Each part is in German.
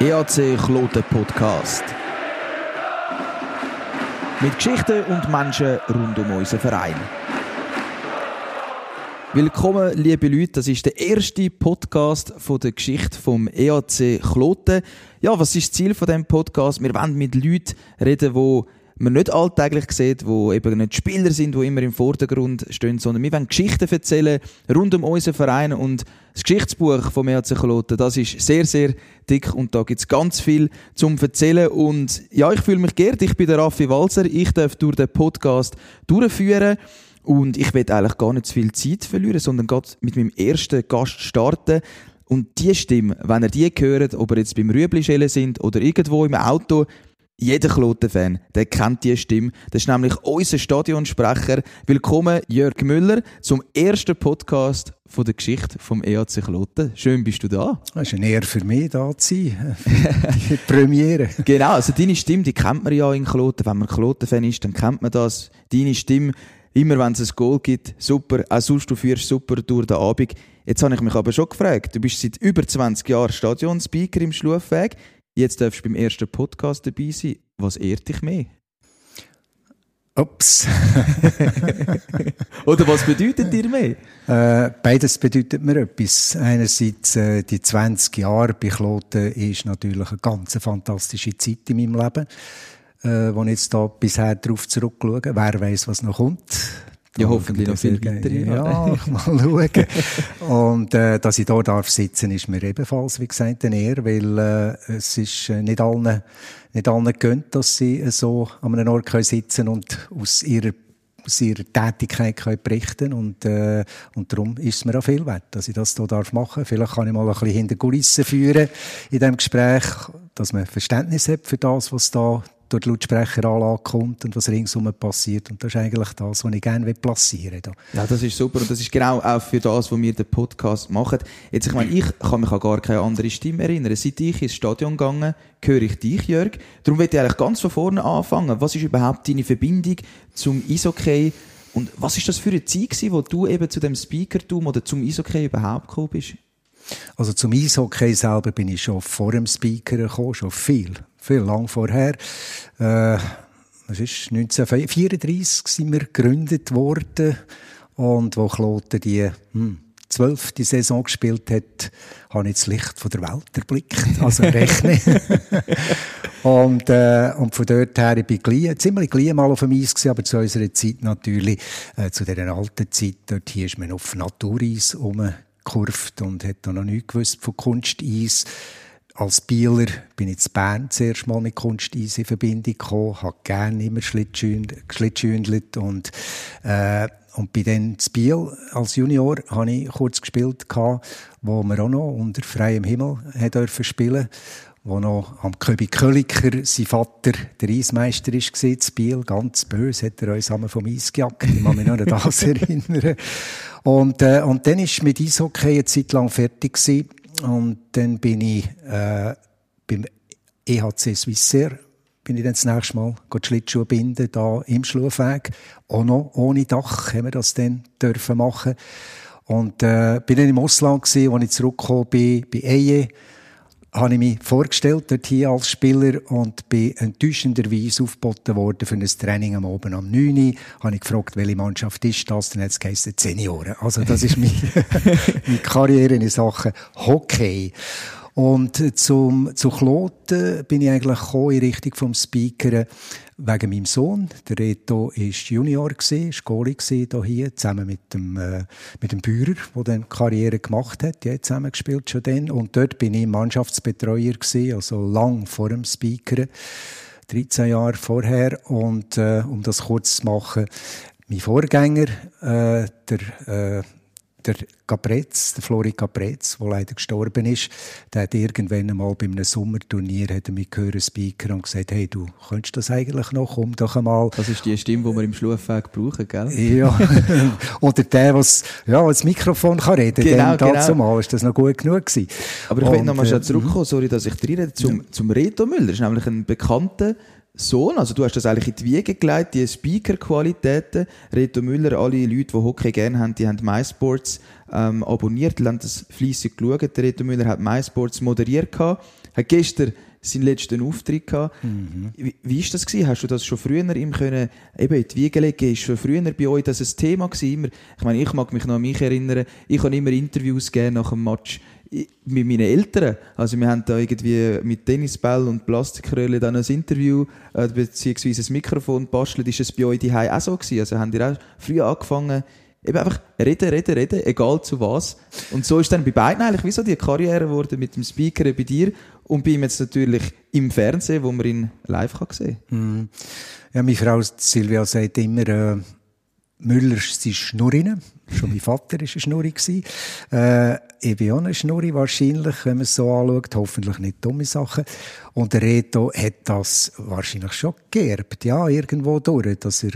EAC Kloten Podcast. Mit Geschichten und Menschen rund um unseren Verein. Willkommen, liebe Leute. Das ist der erste Podcast von der Geschichte vom EAC Kloten. Ja, was ist das Ziel von dem Podcast? Wir wollen mit Leuten reden, die man nicht alltäglich sieht, wo eben nicht Spieler sind, die immer im Vordergrund stehen, sondern wir wollen Geschichten erzählen rund um unseren Verein und das Geschichtsbuch vom EAC Kloten, das ist sehr, sehr dick und da gibt es ganz viel zum erzählen und ja, ich fühle mich geehrt, ich bin der Raffi Walzer, ich darf durch den Podcast durchführen und ich will eigentlich gar nicht zu viel Zeit verlieren, sondern gerade mit meinem ersten Gast starten. Und die Stimme, wenn ihr die hört, ob ihr jetzt beim Rüebli sind oder irgendwo im Auto, jeder Kloten-Fan, der kennt die Stimme. Das ist nämlich unser Stadionsprecher. Willkommen, Jörg Müller, zum ersten Podcast von der Geschichte vom EAC Kloten. Schön bist du da. Es ist eine Ehre für mich, da zu sein. die Premiere. Genau, also deine Stimme, die kennt man ja in Kloten. Wenn man Kloten-Fan ist, dann kennt man das. Deine Stimme, immer wenn es ein Goal gibt, super. Auch sonst, du führst super durch den Abend. Jetzt habe ich mich aber schon gefragt, du bist seit über 20 Jahren Stadionspeaker im Schlufweg. Jetzt darfst du beim ersten Podcast dabei sein. Was ehrt dich mehr? Ups. Oder was bedeutet dir mehr? Äh, beides bedeutet mir etwas. Einerseits äh, die 20 Jahre bei Kloten ist natürlich eine ganz fantastische Zeit in meinem Leben, äh, wo ich jetzt da bisher darauf zurückschaue. Wer weiß, was noch kommt. Ja, hoffentlich noch viel weiter. Ja, mal schauen. Und äh, dass ich da darf sitzen, ist mir ebenfalls, wie gesagt, eine Ehre, weil äh, es ist äh, nicht allen, nicht allen gönnt, dass sie äh, so an einem Ort können sitzen und aus ihrer aus ihrer Tätigkeit können berichten und äh, und darum ist es mir auch viel wert, dass ich das hier darf machen. Vielleicht kann ich mal ein bisschen hinter Kulissen führen in dem Gespräch, dass man Verständnis hat für das, was da durch die Lautsprecheranlage kommt und was ringsum passiert. Und das ist eigentlich das, was ich gerne platzieren will. Ja, das ist super. Und das ist genau auch für das, was wir den Podcast machen. Jetzt, ich meine, ich kann mich an gar keine andere Stimme erinnern. Seit ich ins Stadion gegangen, höre ich dich, Jörg. Darum möchte ich eigentlich ganz von vorne anfangen. Was ist überhaupt deine Verbindung zum Eishockey? Und was ist das für eine Zeit gewesen, wo du eben zu dem Speakertum oder zum Eishockey überhaupt gekommen bist? Also zum Eishockey selber bin ich schon vor dem Speaker gekommen, schon viel viel lang vorher. Äh, ist 1934 sind wir gegründet worden und wo Kloten die hm, zwölfte Saison gespielt hat, habe ich das Licht von der Welt erblickt, also rechne. und, äh, und von dort her, ich bin gleich, ziemlich gleich mal auf dem Eis gewesen, aber zu unserer Zeit natürlich, äh, zu dieser alten Zeit, dort hier ist man auf Natureis rumgekurft und hat noch nichts gewusst von Kunsteis als Bieler bin ich zu Bern zuerst mal mit Kunsteis in Verbindung gekommen, habe gerne immer geschlitschündelt und, äh, und bin dann zu Biel als Junior habe ich kurz gespielt gehabt, wo wir auch noch unter freiem Himmel dürfen spielen wo noch am Köbi Köliker, sein Vater, der Eismeister ist zu Biel. Ganz böse hat er uns einmal vom Eis gejagt. Ich kann mich noch an das erinnern. Und, äh, und dann ist mit Eishockey eine Zeit lang fertig gewesen. Und dann bin ich äh, beim EHC Swissair bin ich dann das nächste Mal die Schlittschuhe binden, da im Schlufweg. Auch noch ohne Dach haben wir das dann dürfen machen. Und äh, bin dann im Ausland gewesen, als ich zurückgekommen bin, bei Eje habe ich mich vorgestellt, dort hier als Spieler, und bin enttäuschenderweise aufgeboten worden für ein Training am Abend am 9 Uhr. Habe ich gefragt, welche Mannschaft ist das? Dann hat es geheißen, Senioren. Also, das ist meine, meine Karriere in Sachen Hockey. Und zum, zu Kloten bin ich eigentlich gekommen in Richtung vom Speaker wegen meinem Sohn. Der Reto ist Junior Goalie gewesen, hier, zusammen mit dem, äh, mit dem Bührer, der dann Karriere gemacht hat. Die hat zusammen gespielt schon dann. Und dort bin ich Mannschaftsbetreuer gewesen, also lang vor dem Speaker. 13 Jahre vorher. Und, äh, um das kurz zu machen, mein Vorgänger, äh, der, äh, der Caprez, der Flori Caprez, der leider gestorben ist, der hat irgendwann einmal bei einem Sommerturnier hat er mich gehört, Speaker, und gesagt, hey, du könntest das eigentlich noch, komm doch einmal. Das ist die Stimme, die wir im Schlufweg brauchen, gell? Ja. Oder der, was, ja, das Mikrofon kann reden. Genau, Dann, genau. Mal ist das noch gut genug gewesen. Aber ich will noch mal äh, zurückkommen, sorry, dass ich rede, zum, ja. zum Reto Müller. Das ist nämlich ein bekannter Sohn, also du hast das eigentlich in die Wiege gelegt, die Speaker-Qualitäten. Reto Müller, alle Leute, die Hockey gerne haben, die haben MySports ähm, abonniert, haben das fleissig geschaut. Der Reto Müller hat MySports moderiert gehabt, hat gestern seinen letzten Auftritt gehabt. Mhm. Wie, wie ist das gewesen? Hast du das schon früher ihm können, eben in die Wiege legen? Ist schon früher bei euch das ein Thema gewesen? Immer, ich meine, ich mag mich noch an mich erinnern. Ich habe immer Interviews gegeben nach dem Match mit meinen Eltern. Also wir haben da irgendwie mit Tennisball und Plastikröllchen dann ein Interview äh, beziehungsweise ein Mikrofon bastelt. Ist es bei euch die auch so gewesen? Also haben die auch früh angefangen, eben einfach reden, reden, reden, egal zu was. Und so ist dann bei beiden eigentlich wie so die Karriere geworden mit dem Speaker bei dir und bei ihm jetzt natürlich im Fernsehen, wo man ihn live kann sehen kann. Mm. Ja, meine Frau Silvia sagt immer, äh, Müller sind Schnurrinnen. Schon mein Vater war eine Schnurri. Äh, bin auch eine Schnurri wahrscheinlich, wenn man es so anschaut. Hoffentlich nicht dumme Sachen. Und der Reto hat das wahrscheinlich schon geerbt, ja, irgendwo durch, dass er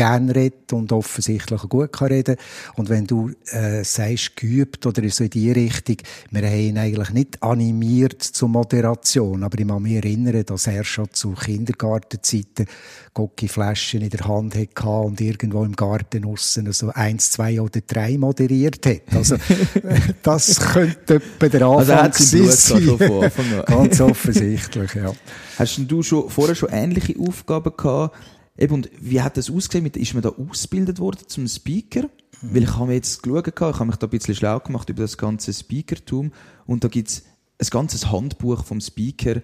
gerne redet und offensichtlich gut kann reden. Und wenn du äh, sagst, geübt oder so in die Richtung, wir haben ihn eigentlich nicht animiert zur Moderation, aber ich kann mich erinnern, dass er schon zu Kindergartenzeiten Gocki-Flaschen in der Hand hatte und irgendwo im Garten aussen so eins, zwei oder drei moderiert hat. Also, das könnte etwa der also Anfang also sein. Ganz offensichtlich, ja. Hast du schon, vorher schon ähnliche Aufgaben gehabt, Eben, und wie hat das ausgesehen? Ist man da ausgebildet worden zum Speaker? Mhm. Weil ich habe mir jetzt geschaut, ich habe mich da ein bisschen schlau gemacht über das ganze Speakertum und da gibt's ein ganzes Handbuch vom Speaker.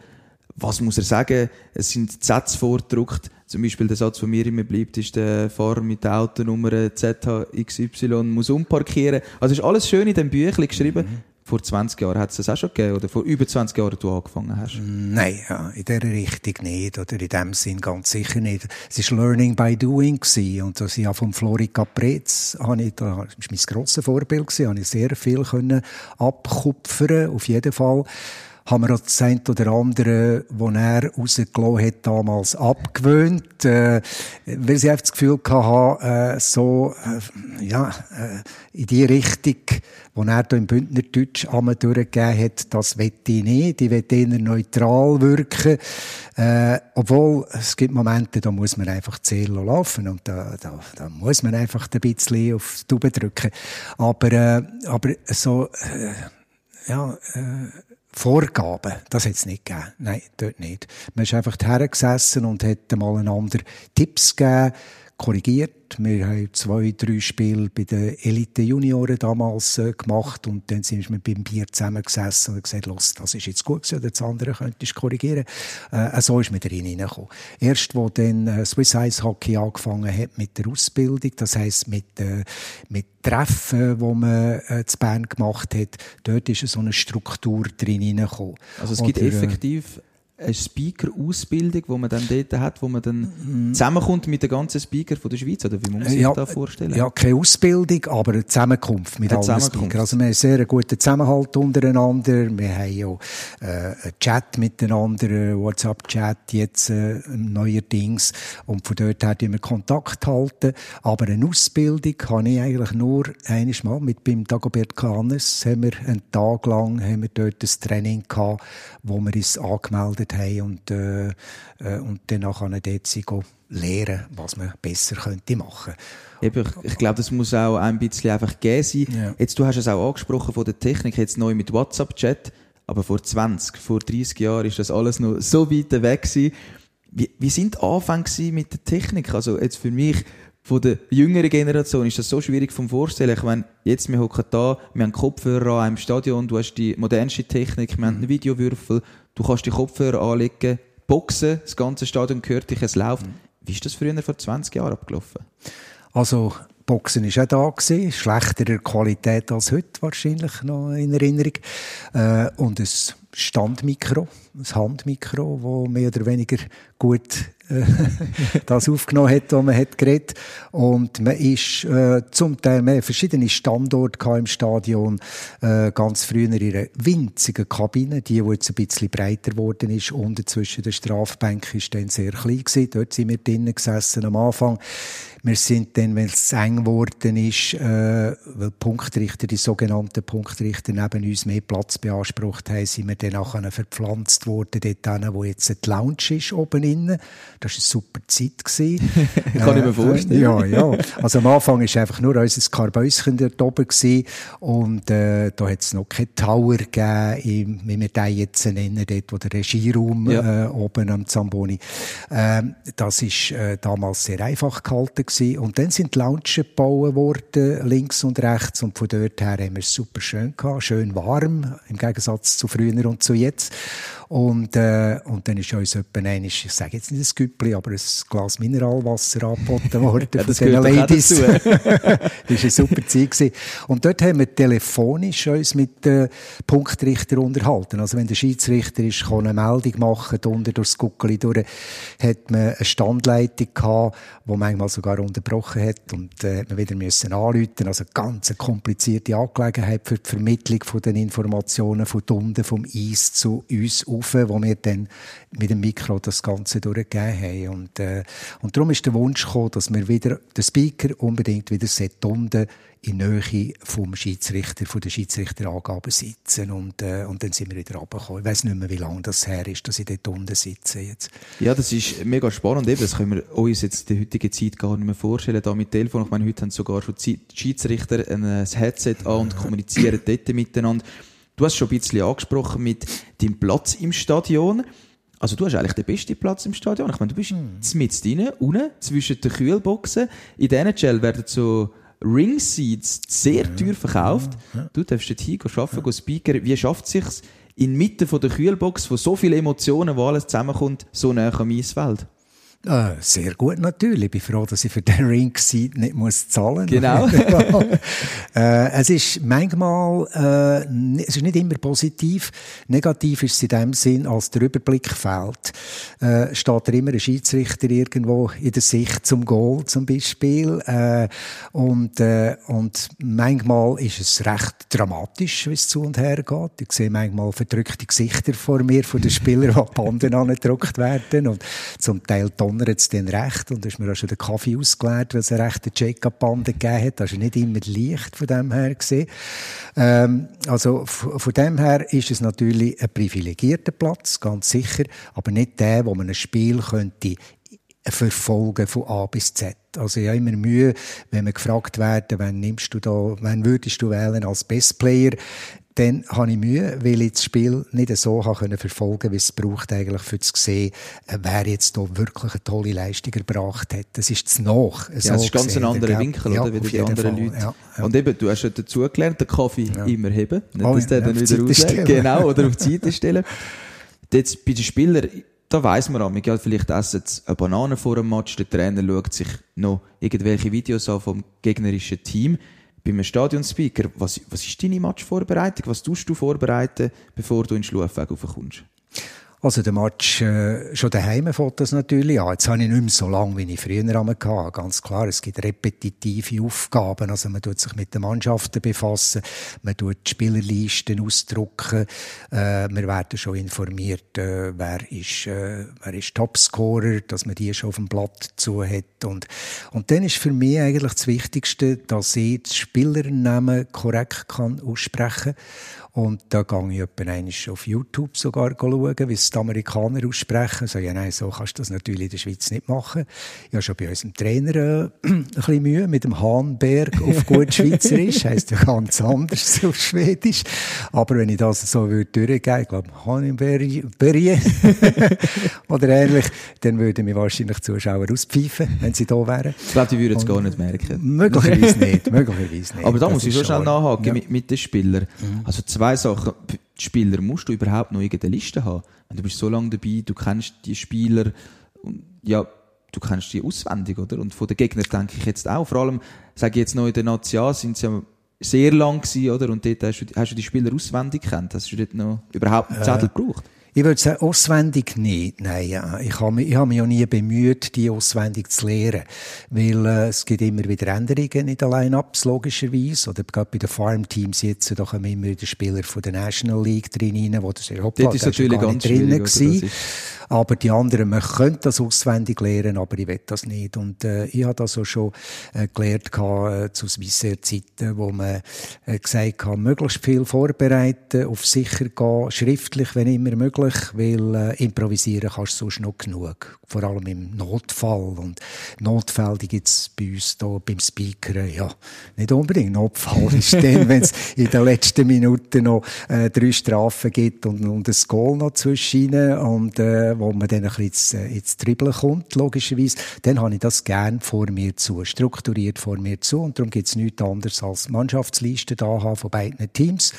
Was muss er sagen? Es sind Sätze vorgedruckt. Zum Beispiel der Satz, der mir immer bleibt, ist der Fahrer mit der Autonummer ZHXY muss umparkieren. Also ist alles schön in dem Büchlein geschrieben. Mhm vor 20 Jahren hat es das auch schon gegeben oder vor über 20 Jahren du angefangen hast? Nein, ja, in dieser Richtung nicht oder in dem Sinn ganz sicher nicht. Es war Learning by Doing gewesen. und das ja vom Flori Caprez da, das war mein grosses Vorbild gewesen, habe ich sehr viel können abkupfern, auf jeden Fall haben wir das ein oder andere, das er rausgelassen hat, damals abgewöhnt, äh, weil sie einfach das Gefühl hatten, äh, so, äh, ja, äh, in die Richtung, wo er da im Bündnerdeutsch einmal durchgegeben hat, das wette ich nicht, ich will eher neutral wirken, äh, obwohl, es gibt Momente, da muss man einfach zählen laufen und da, da, da muss man einfach ein bisschen auf die Tube drücken. Aber, äh, aber so, äh, ja, äh, Vorgaben, das hat es nicht gegeben. Nein, dort nicht. Man ist einfach hergesessen und hat mal einander Tipps gegeben, korrigiert. Wir haben zwei, drei Spiele bei den Elite-Junioren damals äh, gemacht und dann sind wir beim Bier zusammengesessen und gesagt, los, das ist jetzt gut gewesen, das andere könntest du korrigieren. Äh, so ist man drin hineingekommen. Erst, wo dann äh, Swiss Ice Hockey angefangen hat mit der Ausbildung, das heisst mit, äh, mit Treffen, wo man äh, zu Bern gemacht hat, dort ist so eine Struktur drin hineingekommen. Also es gibt oder, äh, effektiv eine Speaker-Ausbildung, die man dann dort hat, wo man dann mhm. zusammenkommt mit den ganzen Speaker von der Schweiz, oder wie muss man sich ja, das vorstellen? Ja, keine Ausbildung, aber eine Zusammenkunft mit eine allen Speakern. Also wir haben einen sehr guten Zusammenhalt untereinander, wir haben ja äh, einen Chat miteinander, WhatsApp-Chat jetzt äh, neuerdings, und von dort her wir Kontakt halten, aber eine Ausbildung habe ich eigentlich nur eines Mal mit beim Dagobert Kanes, haben wir einen Tag lang haben wir dort ein Training gehabt, wo wir uns angemeldet gearbeitet haben und, äh, äh, und dann nachher dort lernen, was man besser könnte machen Eben, ich, ich glaube, das muss auch ein bisschen einfach gehen sein. Ja. Jetzt, du hast es auch angesprochen von der Technik, jetzt neu mit WhatsApp-Chat, aber vor 20, vor 30 Jahren ist das alles noch so weit weg gewesen. Wie, wie sind die Anfänge mit der Technik? Also jetzt für mich, von der jüngeren Generation ist das so schwierig vom Vorstellen. Ich meine, jetzt, wir hocken da, wir haben Kopfhörer an im Stadion, du hast die modernste Technik, wir haben einen Videowürfel, du kannst die Kopfhörer anlegen, boxen, das ganze Stadion gehört dich, es läuft. Wie ist das früher vor 20 Jahren abgelaufen? Also, Boxen ist auch da gewesen, schlechterer Qualität als heute wahrscheinlich noch in Erinnerung. Äh, und ein Standmikro, ein Handmikro, wo mehr oder weniger gut das aufgenommen hat, was man hat geredet. Und man ist äh, zum Teil, man verschiedene Standorte im Stadion, äh, ganz früher in einer winzigen Kabine, die, die jetzt ein bisschen breiter geworden ist, unten zwischen den Strafbänken ist dann sehr klein gewesen. Dort sind wir drinnen gesessen am Anfang. Wir sind dann, wenn es eng geworden ist, äh, weil Punktrichter, die sogenannten Punktrichter neben uns mehr Platz beansprucht haben, sind wir dann nachher verpflanzt worden, dort hin, wo jetzt die Lounge ist, oben innen. Das war eine super Zeit. Gewesen. Kann ich mir vorstellen. Ja, ja. Also am Anfang war einfach nur unser Karbäuschen dort oben gewesen. und äh, da hat es noch keinen Tower gegeben, wie wir den jetzt nennen, dort wo der Regieraum ja. äh, oben am Zamboni. Ähm, das ist äh, damals sehr einfach gehalten gewesen. Und dann sind die Lounge gebaut worden, links und rechts. Und von dort her haben wir es super schön gehabt, schön warm, im Gegensatz zu früher und zu jetzt. Und, äh, und dann ist uns etwa ein, ich sage jetzt nicht ein Güppli, aber ein Glas Mineralwasser angeboten worden ja, von diesen Ladies. das war eine super Zeit. Gewesen. Und dort haben wir telefonisch uns mit den Punktrichter unterhalten. Also wenn der Schiedsrichter ist, kann eine Meldung machen, unter durchs Guckeli durch, hat man eine Standleitung gehabt, die manchmal sogar unterbrochen hat und äh, hat man wieder müssen anrufen. Also ganz eine komplizierte Angelegenheit für die Vermittlung von den Informationen von unten vom Eis zu uns auf, wo wir dann mit dem Mikro das Ganze durchgegeben haben. Und, äh, und darum ist der Wunsch gekommen, dass wir wieder, der Speaker unbedingt wieder unten in Nähe vom Schiedsrichter, von der Schiedsrichterangaben sitzen. Und, äh, und dann sind wir wieder runtergekommen. Ich weiss nicht mehr, wie lange das her ist, dass ich dort unten sitze jetzt. Ja, das ist mega spannend. Eben, das können wir uns jetzt in der heutigen Zeit gar nicht mehr vorstellen. Da mit Telefon. Ich meine, heute haben sogar schon die Schiedsrichter ein Headset an und kommunizieren dort miteinander. Du hast schon ein bisschen angesprochen mit deinem Platz im Stadion. Also du hast eigentlich den besten Platz im Stadion. Ich meine, du bist hm. mit drin, unten, zwischen den Kühlboxen. In der NHL werden so Ringseats sehr ja. teuer verkauft. Ja. Du darfst dort hingehen, arbeiten, ja. speaker. Wie schafft es sich inmitten von der Kühlbox, wo so viele Emotionen, wo alles zusammenkommt, so nah am Eisfeld? Äh, sehr gut natürlich. Ich bin froh, dass ich für den Ring nicht muss zahlen Genau. äh, es ist manchmal, äh, es ist nicht immer positiv. Negativ ist es in dem Sinn, als der Überblick fehlt, äh, steht da immer ein Schiedsrichter irgendwo in der Sicht zum Goal zum Beispiel. Äh, und, äh, und manchmal ist es recht dramatisch, wie es zu und her geht. Ich sehe manchmal verdrückte Gesichter vor mir von den Spielern, die Banden angedruckt werden und zum Teil donnert es dann recht und ist mir auch schon den Kaffee ausgeleert, weil es eine rechte Check-up-Bande gegeben hat. Das ist nicht immer leicht von dem her gesehen. Ähm, also von dem her ist es natürlich ein privilegierter Platz, ganz sicher, aber nicht der, wo man ein Spiel könnte verfolgen von A bis Z. Also ich habe immer Mühe, wenn wir gefragt werden, wann nimmst du da, wann würdest du wählen als Best Player? Dann habe ich Mühe, weil ich das Spiel nicht so können verfolgen wie es braucht eigentlich für zu sehen, äh, wer jetzt hier wirklich eine tolle Leistung erbracht hat. Das ist zu nach. Ja, so es ist ganz ein anderer Winkel, ja, oder, wie die anderen Fall. Leute. Ja, ja. Und eben, du hast ja dazu gelernt, den Kaffee immer heben. Nicht, oh, dass der dann wieder raus. Genau, oder auf die Seite stellen. Jetzt bei den Spielern, da weiss man auch, ja, vielleicht essen sie eine Banane vor dem Match, der Trainer schaut sich noch irgendwelche Videos an vom gegnerischen Team beim Stadionspeaker, was, was ist deine Matchvorbereitung? Was tust du vorbereiten, bevor du in den Schlafweg raufkommst? Also der Match äh, schon daheim das natürlich an. Jetzt habe ich nicht mehr so lange, wie ich früher hatte. Ganz klar, es gibt repetitive Aufgaben. Also man tut sich mit den Mannschaften befassen, man tut die Spielerlisten ausdrucken, äh, wir werden schon informiert, äh, wer ist, äh, wer ist Topscorer, dass man die schon auf dem Blatt zu hat. Und, und dann ist für mich eigentlich das Wichtigste, dass ich das Spielernamen korrekt kann aussprechen kann und da gehe ich etwa auf YouTube sogar schauen, wie es die Amerikaner aussprechen. So, ja, nein, so kannst du das natürlich in der Schweiz nicht machen. Ich habe schon bei unserem Trainer äh, ein bisschen Mühe mit dem Hahnberg auf gut Schweizerisch. heisst ja ganz anders auf Schwedisch. Aber wenn ich das so würde durchgehen, ich glaube, Hahnberg oder ähnlich, dann würden mir wahrscheinlich Zuschauer auspfeifen, wenn sie da wären. Ich glaube, die würden es gar nicht merken. Möglicherweise nicht, möglicherweise nicht. Aber da das muss ich schon schnell nachhaken ja. mit, mit den Spielern. Mhm. Also zwei zwei Sachen. Die Spieler musst du überhaupt noch irgendeine Liste haben. Du bist so lange dabei, du kennst die Spieler, und ja, du kennst die auswendig, oder? Und von den Gegnern denke ich jetzt auch. Vor allem, sage ich jetzt noch in der National, sind sie ja sehr lang gewesen, oder? Und dort hast du, hast du die Spieler auswendig kennt. Hast du dort noch überhaupt einen Zettel äh, gebraucht? Ich würde sagen, auswendig nicht. Nein, ja. ich habe mich, ich habe mich ja nie bemüht, die auswendig zu lernen. Weil äh, es gibt immer wieder Änderungen in den Line-Ups, logischerweise. Oder gerade bei den Farm-Teams jetzt, da kommen immer wieder Spieler von der National League drin rein, wo das Europa, das ist natürlich ganz drin gewesen. Aber die anderen, man könnte das auswendig lernen, aber ich will das nicht. Und äh, ich habe das auch schon äh, gelernt äh, zu Swissair-Zeiten, wo man äh, gesagt hat, möglichst viel vorbereiten, auf sicher gehen, schriftlich, wenn immer möglich, weil äh, improvisieren kannst du sonst noch genug. Vor allem im Notfall. Und Notfälle, die gibt's bei uns hier beim Speaker, ja, nicht unbedingt. Notfall ist dann, wenn es in den letzten Minuten noch äh, drei Strafen gibt und, und ein Goal noch zwischen und äh, wo man dann ein bisschen ins, äh, ins Dribbeln kommt, logischerweise, dann habe ich das gern vor mir zu, strukturiert vor mir zu und darum gibt es nichts anderes als Mannschaftslisten da haben von beiden Teams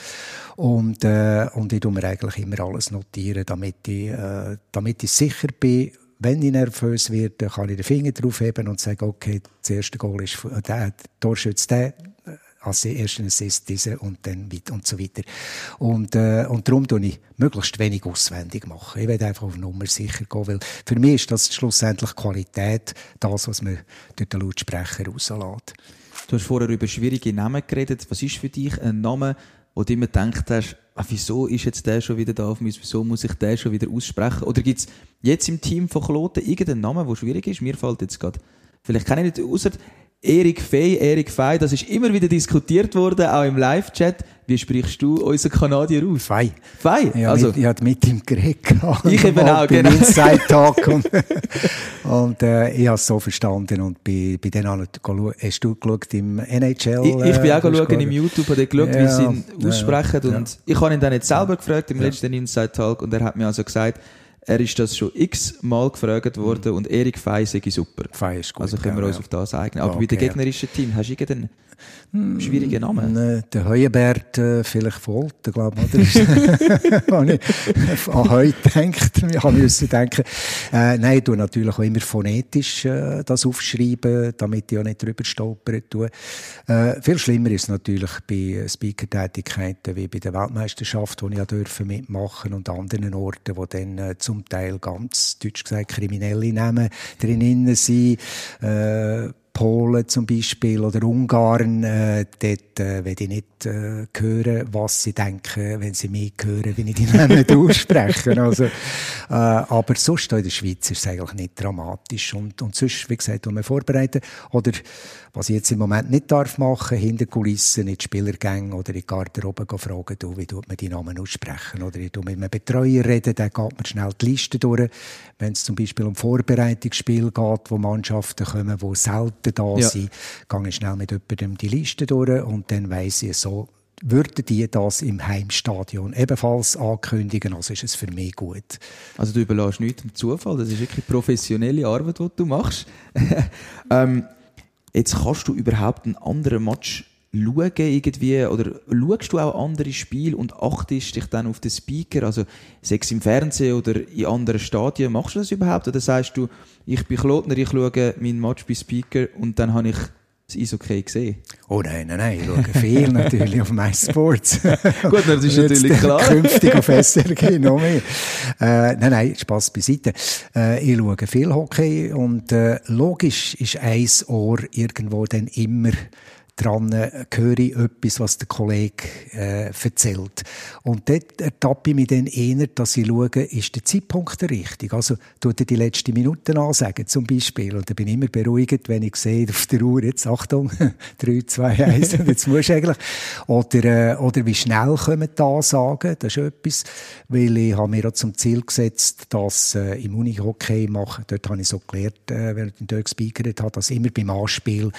und, äh, und ich tue mir eigentlich immer alles notieren, damit ich, äh, damit ich sicher bin, wenn ich nervös werde, kann ich den Finger drauf heben und sagen, okay, das erste Goal ist der, der Torschütze der, als ersten Assist diese und dann weiter und so weiter. Und, äh, und darum tue ich möglichst wenig auswendig. Ich will einfach auf Nummer sicher gehen, weil für mich ist das schlussendlich Qualität, das, was man durch den Lautsprecher rauslässt. Du hast vorher über schwierige Namen geredet. Was ist für dich ein Name, wo du immer gedacht hast, ah, wieso ist jetzt der schon wieder da auf mich, wieso muss ich den schon wieder aussprechen? Oder gibt es jetzt im Team von Kloten irgendeinen Namen, der schwierig ist? Mir fällt jetzt gerade, vielleicht kann ich nicht, außer Erik Fey, Erik Fey, das ist immer wieder diskutiert worden, auch im Live-Chat. Wie sprichst du unseren Kanadier aus? Fey. Fey? Ja, also, mit, ich hatte mit ihm geredet. Ich eben auch, genau. Inside Talk. und, und äh, ich habe es so verstanden und bei, bei denen hast du geschaut im NHL? Ich, ich bin auch äh, geschaut im YouTube, habe geschaut, ja, wie sie ihn aussprechen. Ja, und ich habe ihn dann jetzt selber gefragt im letzten Inside Talk und er hat mir also gesagt, er ist das schon x-mal gefragt worden und Erik Fey sei super. Fey ist gut. Also können wir uns ja. auf das eignen. Aber okay, bei den gegnerischen Team, hast du irgendeinen hm, schwierigen Namen? Ne, der Heuenbert äh, vielleicht Volter, glaube ich. habe ich an heute gedacht. Ich musste denken. Äh, nein, ich tue natürlich auch immer phonetisch äh, das aufschreiben, damit ich auch nicht drüber stolpern tue. Äh, viel schlimmer ist es natürlich bei Speaker-Tätigkeiten wie bei der Weltmeisterschaft, wo ich ja dürfen mitmachen und anderen Orten, wo dann äh, zum Teil ganz, deutsch gesagt, kriminelle Namen drinnen sind. Äh, Polen zum Beispiel oder Ungarn, äh, dort äh, will ich nicht äh, hören, was sie denken, wenn sie mich hören, wenn ich die Namen ausspreche. Also, äh, aber sonst in der Schweiz ist es eigentlich nicht dramatisch. Und, und sonst, wie gesagt, wir vorbereiten. Oder was ich jetzt im Moment nicht darf machen, hinter Kulissen, in die Spielergänge oder in die Garderobe fragen, du, wie tut man die Namen aussprechen? Oder ich mit einem Betreuer reden, dann geht man schnell die Liste durch. Wenn es zum Beispiel um Vorbereitungsspiel geht, wo Mannschaften kommen, die selten da ja. sind, gehe ich schnell mit jemandem die Liste durch und dann weiss ich so, würden die das im Heimstadion ebenfalls ankündigen, also ist es für mich gut. Also du überlässt nichts dem Zufall, das ist wirklich professionelle Arbeit, die du machst. ähm, jetzt kannst du überhaupt einen anderen Match schauen irgendwie, oder schaust du auch andere Spiele und achtest dich dann auf den Speaker, also sechs im Fernsehen oder in anderen Stadien, machst du das überhaupt? Oder sagst du, ich bin Klotner, ich schaue meinen Match bei Speaker und dann habe ich das Eishockey gesehen? Oh nein, nein, nein, ich schaue viel natürlich auf MySports. Gut, das ist natürlich klar. Künftig auf SRG noch mehr. Äh, nein, nein, Spass beiseite. Äh, ich schaue viel Hockey und äh, logisch ist ein Ohr irgendwo dann immer dran höre ich etwas, was der Kollege äh, erzählt. Und dort ertappe ich mich dann eher, dass ich schaue, ist der Zeitpunkt der richtig? Also, tut er die letzten Minuten ansagen, zum Beispiel. Und dann bin ich immer beruhigt, wenn ich sehe, auf der Uhr, jetzt Achtung, 3, 2, 1, und jetzt musst du eigentlich. Oder, äh, oder wie schnell kommen die Ansagen? Das ist etwas, weil ich habe mir auch zum Ziel gesetzt, dass äh, im Unihockey machen, dort habe ich so gelernt, äh, während ich dort gespeakert habe, dass immer beim Anspiel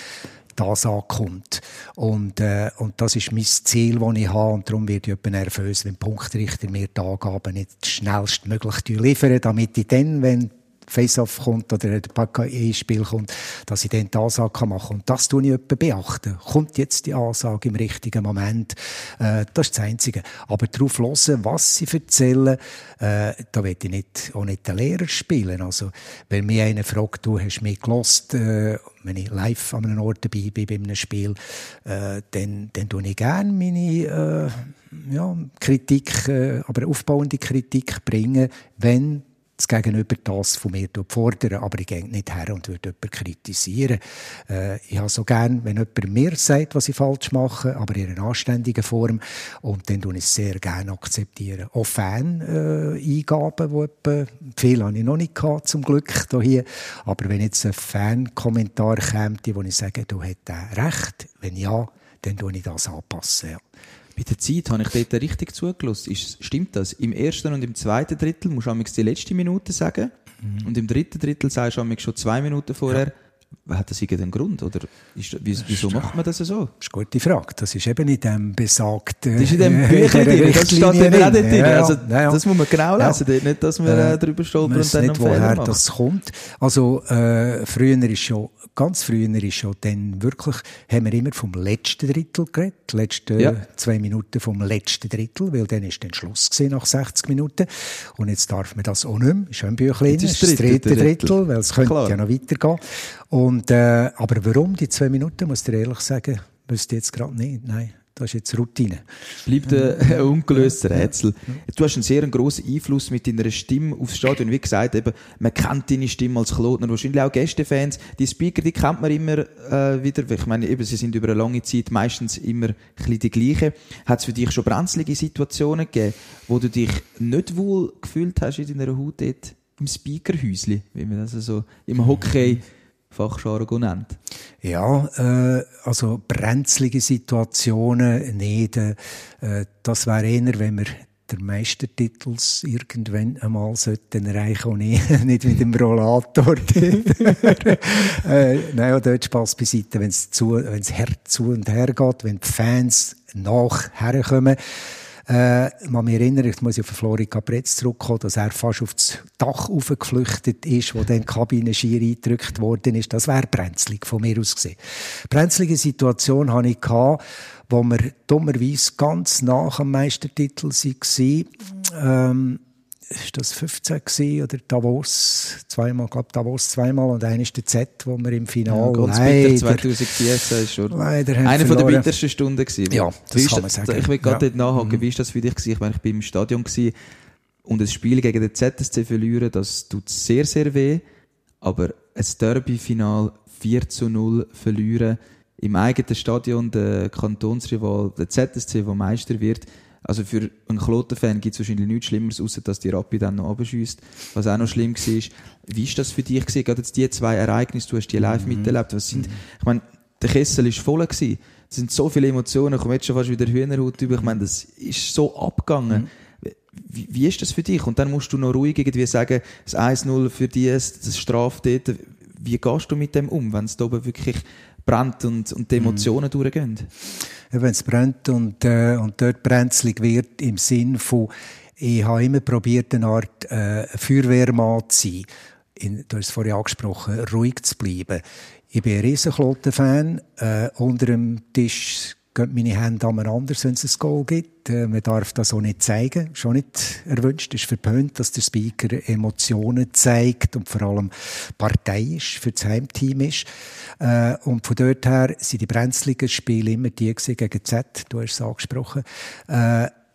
das ankommt. Und, äh, und das ist mein Ziel, das ich habe. Und darum werde ich nervös, wenn Punktrichter mir die Angaben nicht schnellstmöglich liefern, damit ich dann, wenn Face-Off kommt oder der Pack-E-Spiel kommt, dass ich dann die Ansage machen kann. Und das tue ich etwa beachten. Kommt jetzt die Ansage im richtigen Moment? Äh, das ist das Einzige. Aber darauf hören, was sie erzählen, äh, da will ich nicht, auch nicht den Lehrer spielen. Also, wenn mir einer fragt, du hast mich gelost, äh, wenn ich live an einem Ort dabei bin, bei einem Spiel, äh, dann, dann tue ich gerne meine, äh, ja, Kritik, äh, aber aufbauende Kritik bringen, wenn das Gegenüber das von mir fordern, aber ich gehe nicht her und würde jemanden kritisieren. Äh, ich habe so gern, wenn jemand mir sagt, was ich falsch mache, aber in einer anständigen Form und dann tue ich es sehr gerne akzeptieren. Auch Fan-Eingaben, äh, die etwa, viel habe ich noch nicht gehabt, zum Glück hier, aber wenn jetzt ein Fan-Kommentar käme, wo ich sage, du hättest recht, wenn ja, dann tue ich das anpassen. Ja. Bei der Zeit habe ich dort richtig zugelassen. Ist, stimmt das? Im ersten und im zweiten Drittel musst du die letzte Minute sagen. Mhm. Und im dritten Drittel sagst du schon zwei Minuten vorher. Ja. Hat das irgendeinen Grund? Oder ist, wieso macht man das so? Das ist eine gute Frage. Das ist eben in dem besagten. Das ist in dem Büchlein drin. Das steht eben auch drin. Also. Das muss man genau lesen. Ja. Nicht, dass wir äh, drüber stolpern und dann nicht, woher das kommt. Also, äh, früher ist schon, ganz früher ist schon dann wirklich, haben wir immer vom letzten Drittel geredet. Die letzten ja. zwei Minuten vom letzten Drittel, weil dann ist dann Schluss gewesen nach 60 Minuten. Und jetzt darf man das auch nicht mehr. Ist schon ein Büchlein. Das ist das dritte Drittel, Drittel, weil es könnte Klar. ja noch weitergehen. Und, äh, aber warum die zwei Minuten, muss ich dir ehrlich sagen, wüsste jetzt gerade nicht. Nein. Das ist jetzt Routine. Bleibt ein ungelöstes Rätsel. Du hast einen sehr grossen Einfluss mit deiner Stimme aufs Stadion. Wie gesagt, eben, man kennt deine Stimme als Klotner, wahrscheinlich auch Gästefans. Die Speaker, die kennt man immer äh, wieder. Ich meine, eben, sie sind über eine lange Zeit meistens immer ein bisschen die gleichen. Hat es für dich schon brenzlige Situationen gegeben, wo du dich nicht wohl gefühlt hast in deiner Haut dort im Speakerhäusli, wie man das so im Hockey Fachjargon nennt? Ja, äh, also brenzlige Situationen nicht. Äh, das wäre eher, wenn wir der Meistertitel irgendwann einmal sollten erreichen und nicht, mit dem Rollator. äh, nein, dort Spass beiseite, wenn es zu, wenn es her zu und her geht, wenn die Fans nachher kommen. Äh, man mich erinnert, ich muss auf Florian Capretz zurückkommen, dass er fast auf das Dach aufgeflüchtet ist, wo dann die Kabine schier eingedrückt worden ist. Das wäre brenzlig von mir aus gesehen. Brenzlige Situation hatte ich gehabt, wo wir dummerweise ganz nach dem Meistertitel waren. Ähm, ist das 15 gewesen, oder Davos zweimal, glaube Davos zweimal und einer ist der Z, wo wir im Finale ja, ganz leider, bitter 2014 ist schon leider eine von der bittersten Stunden gewesen. Ja, das kann man sagen. Ich will gerade ja. dort nachhaken, mhm. wie ist das für dich gewesen? Ich meine, ich bin im Stadion gewesen und ein Spiel gegen den ZSC verlieren, das tut sehr, sehr weh, aber ein Derby-Final 4 zu 0 verlieren im eigenen Stadion, der Kantonsrival, der ZSC, der Meister wird, also für einen Kloten-Fan gibt es wahrscheinlich nichts Schlimmeres, außer dass die Rappi dann noch abschießt, was auch noch schlimm war. Wie ist das für dich gewesen? Gerade jetzt die zwei Ereignisse, du hast die live mhm. miterlebt. Was sind, ich meine, der Kessel war voll gewesen. Es sind so viele Emotionen, ich komme jetzt schon fast wieder Hühnerhaut über. Ich meine, das ist so abgegangen. Mhm. Wie, wie, ist das für dich? Und dann musst du noch ruhig irgendwie sagen, das 1-0 für die, das Straf dort. Wie gehst du mit dem um, wenn es da oben wirklich brennt und, und die Emotionen mhm. durchgehen? wenn es brennt und, äh, und dort brenzlig wird, im Sinn von, ich habe immer probiert, eine Art äh, Feuerwehrmann zu sein. In, du hast es vorhin angesprochen, ruhig zu bleiben. Ich bin ein Riesenkloten-Fan. Äh, unter dem Tisch gehen meine Hände aneinander, wenn es ein Goal gibt. Äh, man darf das auch nicht zeigen. Schon nicht erwünscht. Es ist verpönt, dass der Speaker Emotionen zeigt und vor allem parteiisch für das Heimteam ist. Äh, und von dort her sind die brenzligen Spiele immer die gegen Z. Du hast es angesprochen.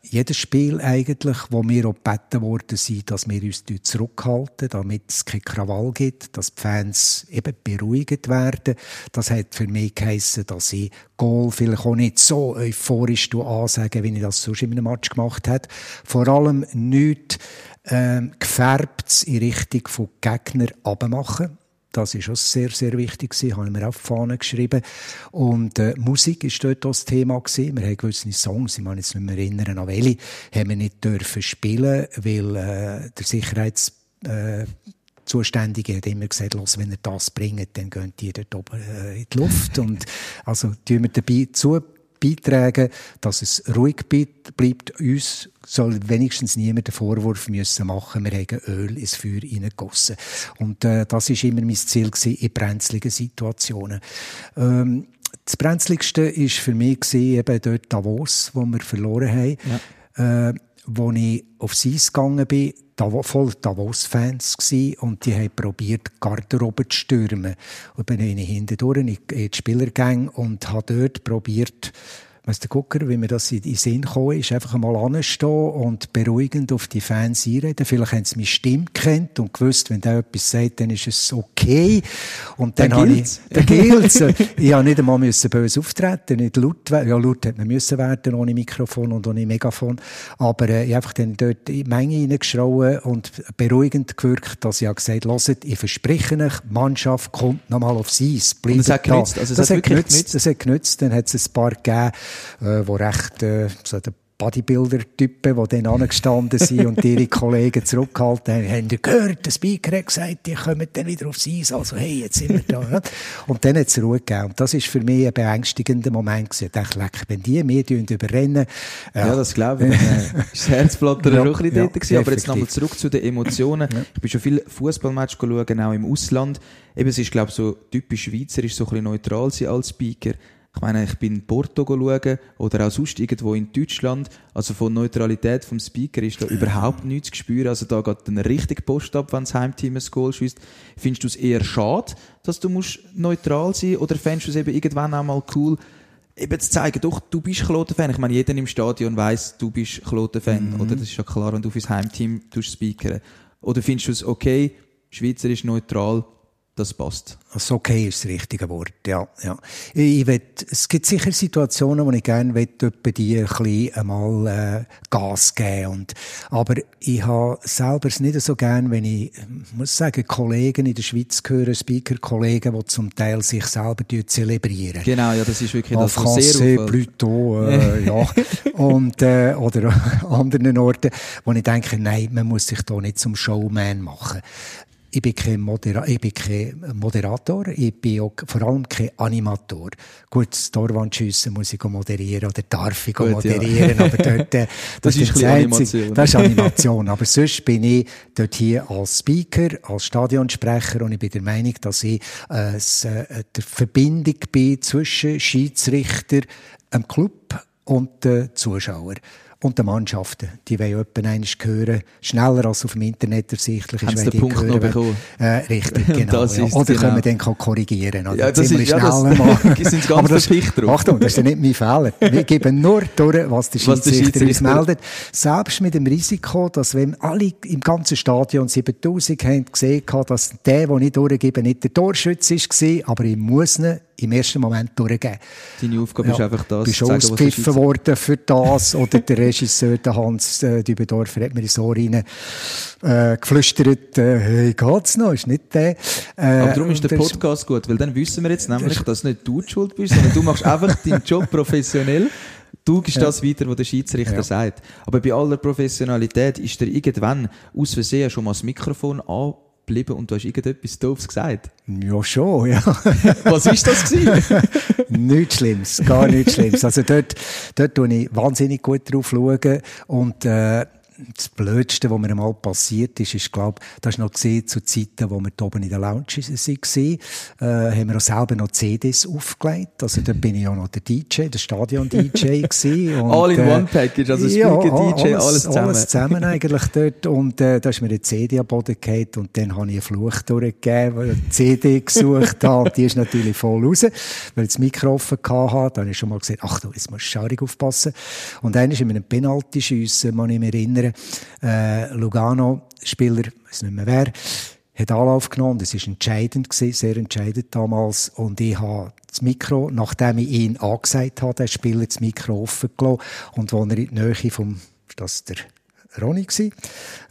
Jedes Spiel eigentlich, wo wir auch gebeten worden sind, dass wir uns zurückhalten, damit es keinen Krawall gibt, dass die Fans eben beruhigt werden. Das hat für mich geheissen, dass ich Goal vielleicht auch nicht so euphorisch ansage, wie ich das sonst in einem Match gemacht habe. Vor allem nichts ähm, gefärbt in Richtung von Gegner abmachen. Das ist auch sehr, sehr wichtig gewesen, habe ich mir auf die Fahne geschrieben. Und äh, Musik ist dort auch das Thema gewesen. Wir haben gewisse Songs, ich meine jetzt nicht mehr erinnern, an welche, haben wir nicht dürfen spielen, weil äh, der Sicherheits... Äh, Zuständige hat immer gesagt, los, wenn ihr das bringt, dann gehen die dort oben äh, in die Luft. Und also tun wir dabei zu beitragen, dass es ruhig bleibt. Uns soll wenigstens niemand den Vorwurf müssen machen, wir haben Öl ins Feuer hineingegossen. Und äh, das ist immer mein Ziel gewesen, in brenzligen Situationen. Ähm, das brenzligste war für mich gewesen, eben dort Davos, wo wir verloren haben. Ja. Äh, wo ich aufs Eis gegangen bin, voll Davos-Fans und die haben probiert, die Garderobe zu stürmen. Und bin ich hindurch in die Spielergänge und habe dort probiert, der Gucker, wie mir das in den Sinn gekommen ist, einfach einmal anstehen und beruhigend auf die Fans einreden. Vielleicht haben sie meine Stimme kennt und gewusst, wenn der etwas sagt, dann ist es okay. Und dann, dann habe ich, dann gilt's. ich habe nicht einmal müssen böse auftreten, nicht laut werden. Ja, laut hätte man müssen werden, ohne Mikrofon und ohne Megafon. Aber, äh, ich habe einfach dann dort in die Menge reingeschrauen und beruhigend gewirkt, dass ich habe gesagt, hört, ich verspreche euch, die Mannschaft kommt nochmal aufs Eis. Bleibt und es hat genützt. Also das, das hat genützt. genützt. Das hat genützt. Dann hat es ein paar gegeben, äh, wo recht, äh, so der Bodybuilder-Typen, die dann angestanden sind und ihre Kollegen zurückgehalten haben, haben gehört, der Speaker hat gesagt, die kommen dann wieder aufs Eis, also hey, jetzt sind wir da. und dann hat es Ruhe gegeben. Und das war für mich ein beängstigender Moment gewesen. Ich dachte, leck, wenn die mir überrennen. Äh, ja, das glaube ich. das Herzblatt ja, auch ein bisschen ja, dort gewesen. Aber jetzt nochmal zurück zu den Emotionen. Ja. Ich bin schon viel Fußballmatch schauen, auch im Ausland. Eben, es ist, glaube ich, so typisch Schweizer, ist so ein bisschen neutral sein als Speaker. Ich meine, ich bin in Porto schauen oder auch sonst irgendwo in Deutschland. Also von Neutralität vom Speaker ist da überhaupt nichts zu spüren. Also da geht dann richtig Post ab, wenn das Heimteam ein Goal schießt. Findest du es eher schade, dass du musst neutral sein oder fändest du es eben irgendwann auch mal cool, eben zu zeigen, doch, du bist Kloten-Fan. Ich meine, jeder im Stadion weiß, du bist Kloten-Fan. Mhm. Oder? Das ist ja klar, wenn du fürs Heimteam speakern. Oder findest du es okay, Schweizer ist neutral, das passt. Also okay ist das richtige Wort, ja. ja. Ich will, es gibt sicher Situationen, wo ich gerne will, die ein bisschen einmal äh, Gas geben und, aber ich habe selber es nicht so gern, wenn ich, muss sagen, Kollegen in der Schweiz höre, Speaker-Kollegen, die zum Teil sich selber zelebrieren. Genau, ja, das ist wirklich das, was sehr plutôt, äh, ja. Und, äh, oder anderen Orten, wo ich denke, nein, man muss sich da nicht zum Showman machen ich bin kein, Modera ich bin kein Moderator, ich bin auch vor allem kein Animator. Gut, das Torwandschiessen muss ich moderieren oder darf ich Gut, moderieren, ja. aber dort, äh, das, das, ist, ist Animation. Das ist Animation. aber sonst bin ich dort hier als Speaker, als Stadionsprecher und ich bin der Meinung, dass ich äh, äh der Verbindung bin zwischen Schiedsrichter, dem Club und den Zuschauern und den Mannschaften. Die wollen etwa einmal hören, schneller als auf dem Internet ersichtlich ist, wenn die Punkt hören. Noch bekommen? Äh, richtig, genau. ja. Oder genau. können wir dann korrigieren. Oder? Ja, das ist, ja, das, die sind ganz das, drauf. Achtung, das ist nicht mein Fehler. Wir geben nur durch, was der Schiedsrichter uns meldet. Selbst mit dem Risiko, dass wenn alle im ganzen Stadion 7000 haben gesehen haben, dass der, den ich durchgebe, nicht der Torschütze war, aber ich muss ihn im ersten Moment durchgeben. Deine Aufgabe ja, ist einfach das, bist zu sagen, ausgepfiffen worden für das oder der Regisseur, der Hans äh, Dübendorfer, hat mir so rein äh, geflüstert, äh, hey, geht's noch? Ist nicht der. Äh, Aber darum ist der Podcast gut, weil dann wissen wir jetzt nämlich, dass nicht du die schuld bist, sondern du machst einfach deinen Job professionell. Du gibst ja. das weiter, was der Schiedsrichter ja. sagt. Aber bei aller Professionalität ist dir irgendwann aus Versehen schon mal das Mikrofon an geblieben und du hast irgendetwas Doofes gesagt? Ja, schon, ja. Was ist das gewesen? nichts Schlimmes, gar nichts Schlimmes. Also dort, dort schaue ich wahnsinnig gut drauf schauen und, äh, das Blödste, was mir einmal passiert ist, ist, glaube das ist noch gesehen zu Zeiten, wo wir oben in der Lounge waren, äh, haben wir auch selber noch CDs aufgelegt. Also da bin ich auch noch der DJ, der Stadion-DJ All in äh, one package, also ja, Speaker, DJ, alles, alles zusammen. Alles zusammen eigentlich dort. Und äh, da ist mir eine CD am Boden gefallen und dann habe ich einen Fluch durchgegeben, weil ich eine CD gesucht habe. Die ist natürlich voll raus, weil ich das Mikro offen hatte. Dann habe ich schon mal gesagt, ach du, jetzt musst du schaurig aufpassen. Und dann ist in einem Penalty-Schiessen, man ich mich äh, Lugano-Spieler, ich weiß nicht mehr wer, hat Anlauf genommen. Das war entscheidend, gewesen, sehr entscheidend damals. Und ich habe das Mikro, nachdem ich ihn angesagt habe, der Spieler das Mikro offen gelassen. Und als er in die Nähe vom, das der Ronny gsi,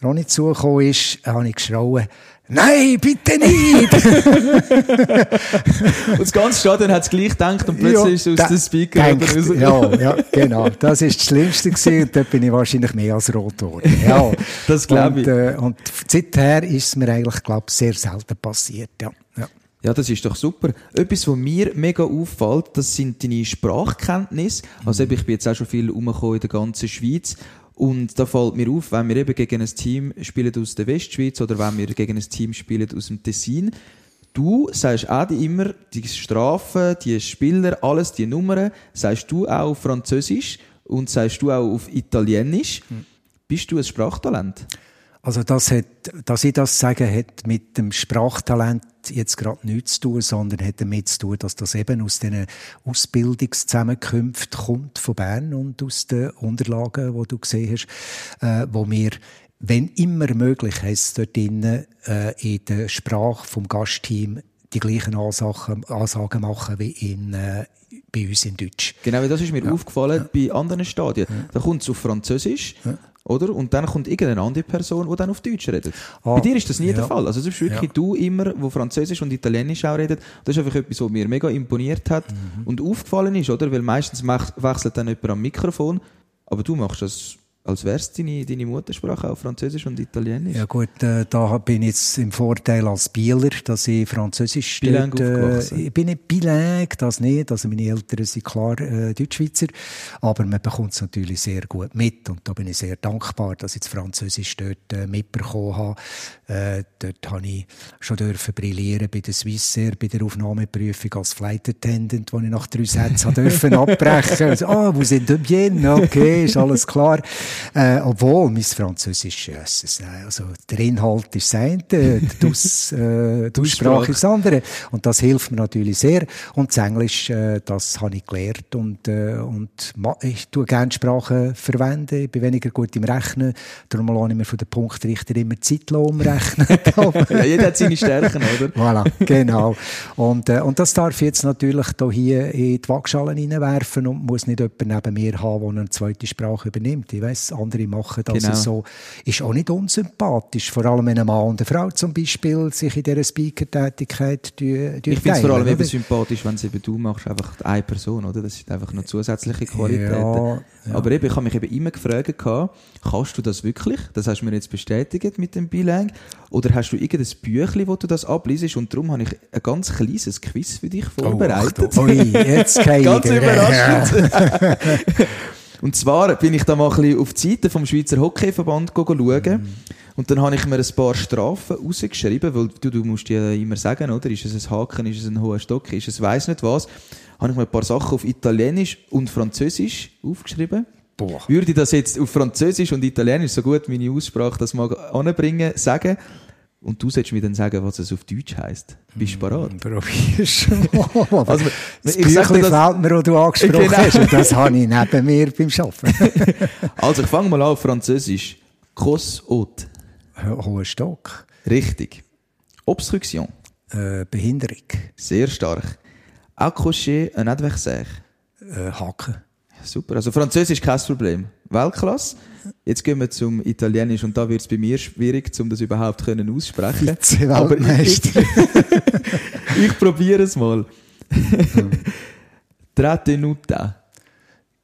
Ronny zugekommen ist, habe ich geschrauen, Nein, bitte nicht! und das ganze Stadion hat es gleich gedacht und plötzlich ja, ist es aus dem Speaker denkt, Ja, ja, genau. Das war das Schlimmste gewesen und dort bin ich wahrscheinlich mehr als rot geworden. Ja. das glaube ich. Äh, und seither ist es mir eigentlich, glaube ich, sehr selten passiert, ja. ja. Ja, das ist doch super. Etwas, was mir mega auffällt, das sind deine Sprachkenntnisse. Also, ich bin jetzt auch schon viel rumgekommen in der ganzen Schweiz. Und da fällt mir auf, wenn wir eben gegen ein Team spielen aus der Westschweiz oder wenn wir gegen ein Team spielen aus dem Tessin, du sagst auch immer die Strafen, die Spieler, alles, die Nummern, sagst du auch auf Französisch und sagst du auch auf Italienisch. Hm. Bist du ein Sprachtalent? Also das hat, dass ich das sage, hat mit dem Sprachtalent jetzt gerade nichts zu tun, sondern hat damit zu tun, dass das eben aus diesen Ausbildungszusammenkünften kommt von Bern und aus den Unterlagen, die du gesehen hast, äh, wo wir wenn immer möglich, heisst dort drinnen, äh, in der Sprache vom Gastteam die gleichen Ansagen, Ansagen machen wie in, äh, bei uns in Deutsch. Genau, das ist mir ja. aufgefallen ja. bei anderen Stadien. Ja. Da kommt es auf Französisch. Oder? Und dann kommt irgendeine andere Person, die dann auf Deutsch redet. Ah, Bei dir ist das nie der Fall. Also, das ist wirklich du immer, wo Französisch und Italienisch auch redet. Das ist einfach etwas, was mir mega imponiert hat mhm. und aufgefallen ist, oder? Weil meistens wechselt dann jemand am Mikrofon, aber du machst das als wäre es deine, deine Muttersprache, auch Französisch und Italienisch? Ja gut, äh, da bin ich jetzt im Vorteil als Bieler, dass ich Französisch Bilang äh, Ich bin nicht bilang, das nicht. Also meine Eltern sind klar äh, Deutschschweizer. Aber man bekommt es natürlich sehr gut mit. Und da bin ich sehr dankbar, dass ich das Französisch dort äh, mitbekommen habe. Äh, dort habe ich schon dürfen brillieren bei der Swissair, bei der Aufnahmeprüfung als Flight Attendant, wo ich nach drei Sätzen dürfen abbrechen. Also, ah, oh, vous êtes bien? Okay, ist alles klar. Äh, obwohl, mein Französisch, yes, also der Inhalt ist das eine, die, äh, die Aussprache ist das andere. Und das hilft mir natürlich sehr. Und das Englisch, äh, das habe ich gelernt. Und, äh, und ich tue gerne Sprachen verwenden. Ich bin weniger gut im Rechnen. Darum lasse ich mir von den Punktrichter immer Zeitlohn umrechnen. ja, jeder hat seine Stärken, oder? Voilà, genau. Und, äh, und das darf ich jetzt natürlich hier in die Waagschale reinwerfen und muss nicht jemand neben mir haben, der eine zweite Sprache übernimmt. Ich weiss, es andere machen. Das genau. so ist auch nicht unsympathisch. Vor allem, wenn ein Mann und eine Frau zum Beispiel sich in dieser Speaker-Tätigkeit Ich finde es vor allem eben sympathisch, wenn es eben du machst, einfach eine Person, oder? Das sind einfach noch zusätzliche Qualitäten. Ja, ja. Aber eben, ich habe mich eben immer gefragt, kannst du das wirklich? Das hast du mir jetzt bestätigt mit dem Bilang. Oder hast du irgendein Büchlein, wo du das abliest? Und darum habe ich ein ganz kleines Quiz für dich oh, vorbereitet. Oh, ui, jetzt Ganz überraschend. Und zwar bin ich da mal ein bisschen auf die Seite vom Schweizer Hockeyverband schauen. Mhm. Und dann habe ich mir ein paar Strafen rausgeschrieben, weil du, du musst ja immer sagen, oder? Ist es ein Haken, ist es ein hoher Stock, ist es weiss nicht was. Habe ich mir ein paar Sachen auf Italienisch und Französisch aufgeschrieben. Boah. Würde ich das jetzt auf Französisch und Italienisch so gut meine Aussprache das mal anbringen, sagen, und du sollst mir dann sagen, was es auf Deutsch heisst. Bist du bereit? Hm, probierst mal. also, das ich dir, das fällt mir, was du angesprochen genau. hast. Und das habe ich neben mir beim Arbeiten. also, ich fange mal an auf Französisch. Cross haute. Hoher Stock. Richtig. Obstruction. Äh, Behinderung. Sehr stark. Accrocher un adversaire. Äh, Haken. Super. Also Französisch kein Problem. Weltklasse. Jetzt gehen wir zum Italienisch und da wird es bei mir schwierig, um das überhaupt können aussprechen. Aber ich, ich probiere es mal. Trattenuta.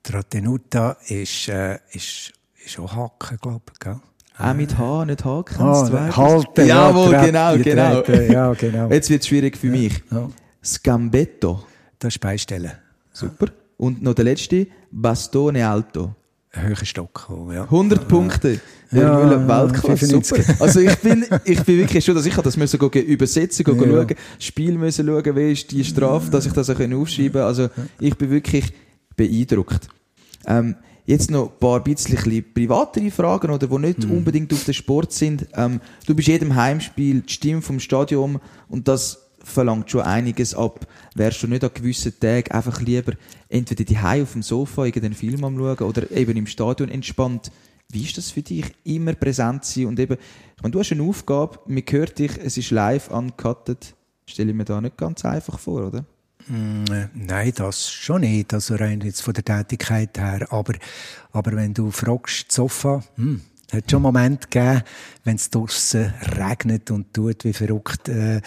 Trattenuta ist, äh, ist, ist auch Haken, glaube ich, gell? Auch mit H, nicht Haken. Ah, halten. Jawohl, ja, genau, genau. Ja, genau. Jetzt wird es schwierig für mich. Ja. Scambetto. Das ist Beistellen. Super. Und noch der letzte, Bastone Alto. Höher Stock, oh, ja. 100 Punkte. Ja, Müller, Weltklasse, super. Also ich bin, ich bin wirklich schon, dass ich das müssen übersetzen, ja. schauen, Spiel müssen schauen, wie ist die Strafe, dass ich das auch aufschreiben kann. Also ich bin wirklich beeindruckt. Ähm, jetzt noch ein paar bisschen privatere Fragen, oder, die nicht mhm. unbedingt auf den Sport sind. Ähm, du bist jedem Heimspiel die Stimme vom Stadion und das verlangt schon einiges ab. Wärst du nicht an gewissen Tagen einfach lieber entweder die auf dem Sofa irgendeinen Film am schauen oder eben im Stadion entspannt? Wie ist das für dich, immer präsent sein und eben, ich meine, du hast eine Aufgabe, man hört dich, es ist live uncutted, stelle ich mir da nicht ganz einfach vor, oder? Mm, nein, das schon nicht, also rein jetzt von der Tätigkeit her, aber, aber wenn du fragst, Sofa, hm, es hat schon Momente gegeben, wenn es draussen regnet und tut wie verrückt. Äh,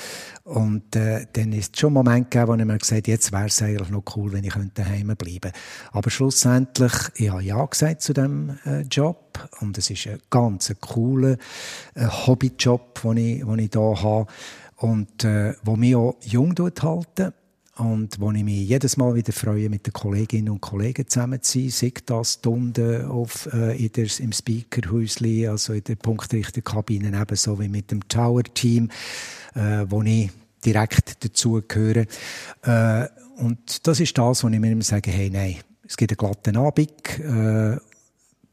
und äh, dann ist es schon Moment gegeben, wo ich mir gesagt jetzt wäre es eigentlich noch cool, wenn ich daheim bleiben könnte. Aber schlussendlich, ich habe Ja gesagt zu diesem äh, Job. Und es ist ein ganz cooler äh, Hobbyjob, den ich, den ich hier habe. Und äh, wo mich auch jung halten und wo ich mich jedes Mal wieder freue, mit den Kolleginnen und Kollegen zusammen zu sein, sei das Stunden auf, äh, in der, im Speakerhäusli, also in der Punktrichterkabine, ebenso wie mit dem Tower-Team, äh, wo ich direkt dazugehöre. Äh, und das ist das, wo ich mir immer sage, hey, nein, es gibt einen glatten Abend, äh,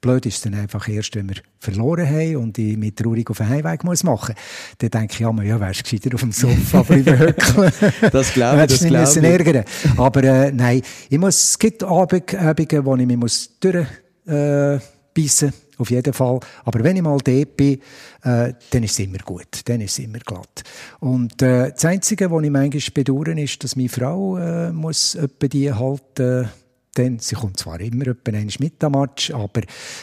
Blöd ist es dann einfach erst, wenn wir verloren haben und ich mit traurig auf den Heimweg muss machen muss. Dann denke ich, ja, man, ja, wärst gescheiter auf dem Sofa bleiben hückeln. das glaube ich, das glaube ich. ärgern. Aber äh, nein, ich muss, es gibt Abende, wo ich mich muss durchbeissen äh, auf jeden Fall. Aber wenn ich mal dort bin, äh, dann ist es immer gut, dann ist es immer glatt. Und äh, das Einzige, was ich manchmal bedauere, ist, dass meine Frau äh, muss etwa die halt... Äh, dann, sie kommt zwar immer etwa mit am Match, aber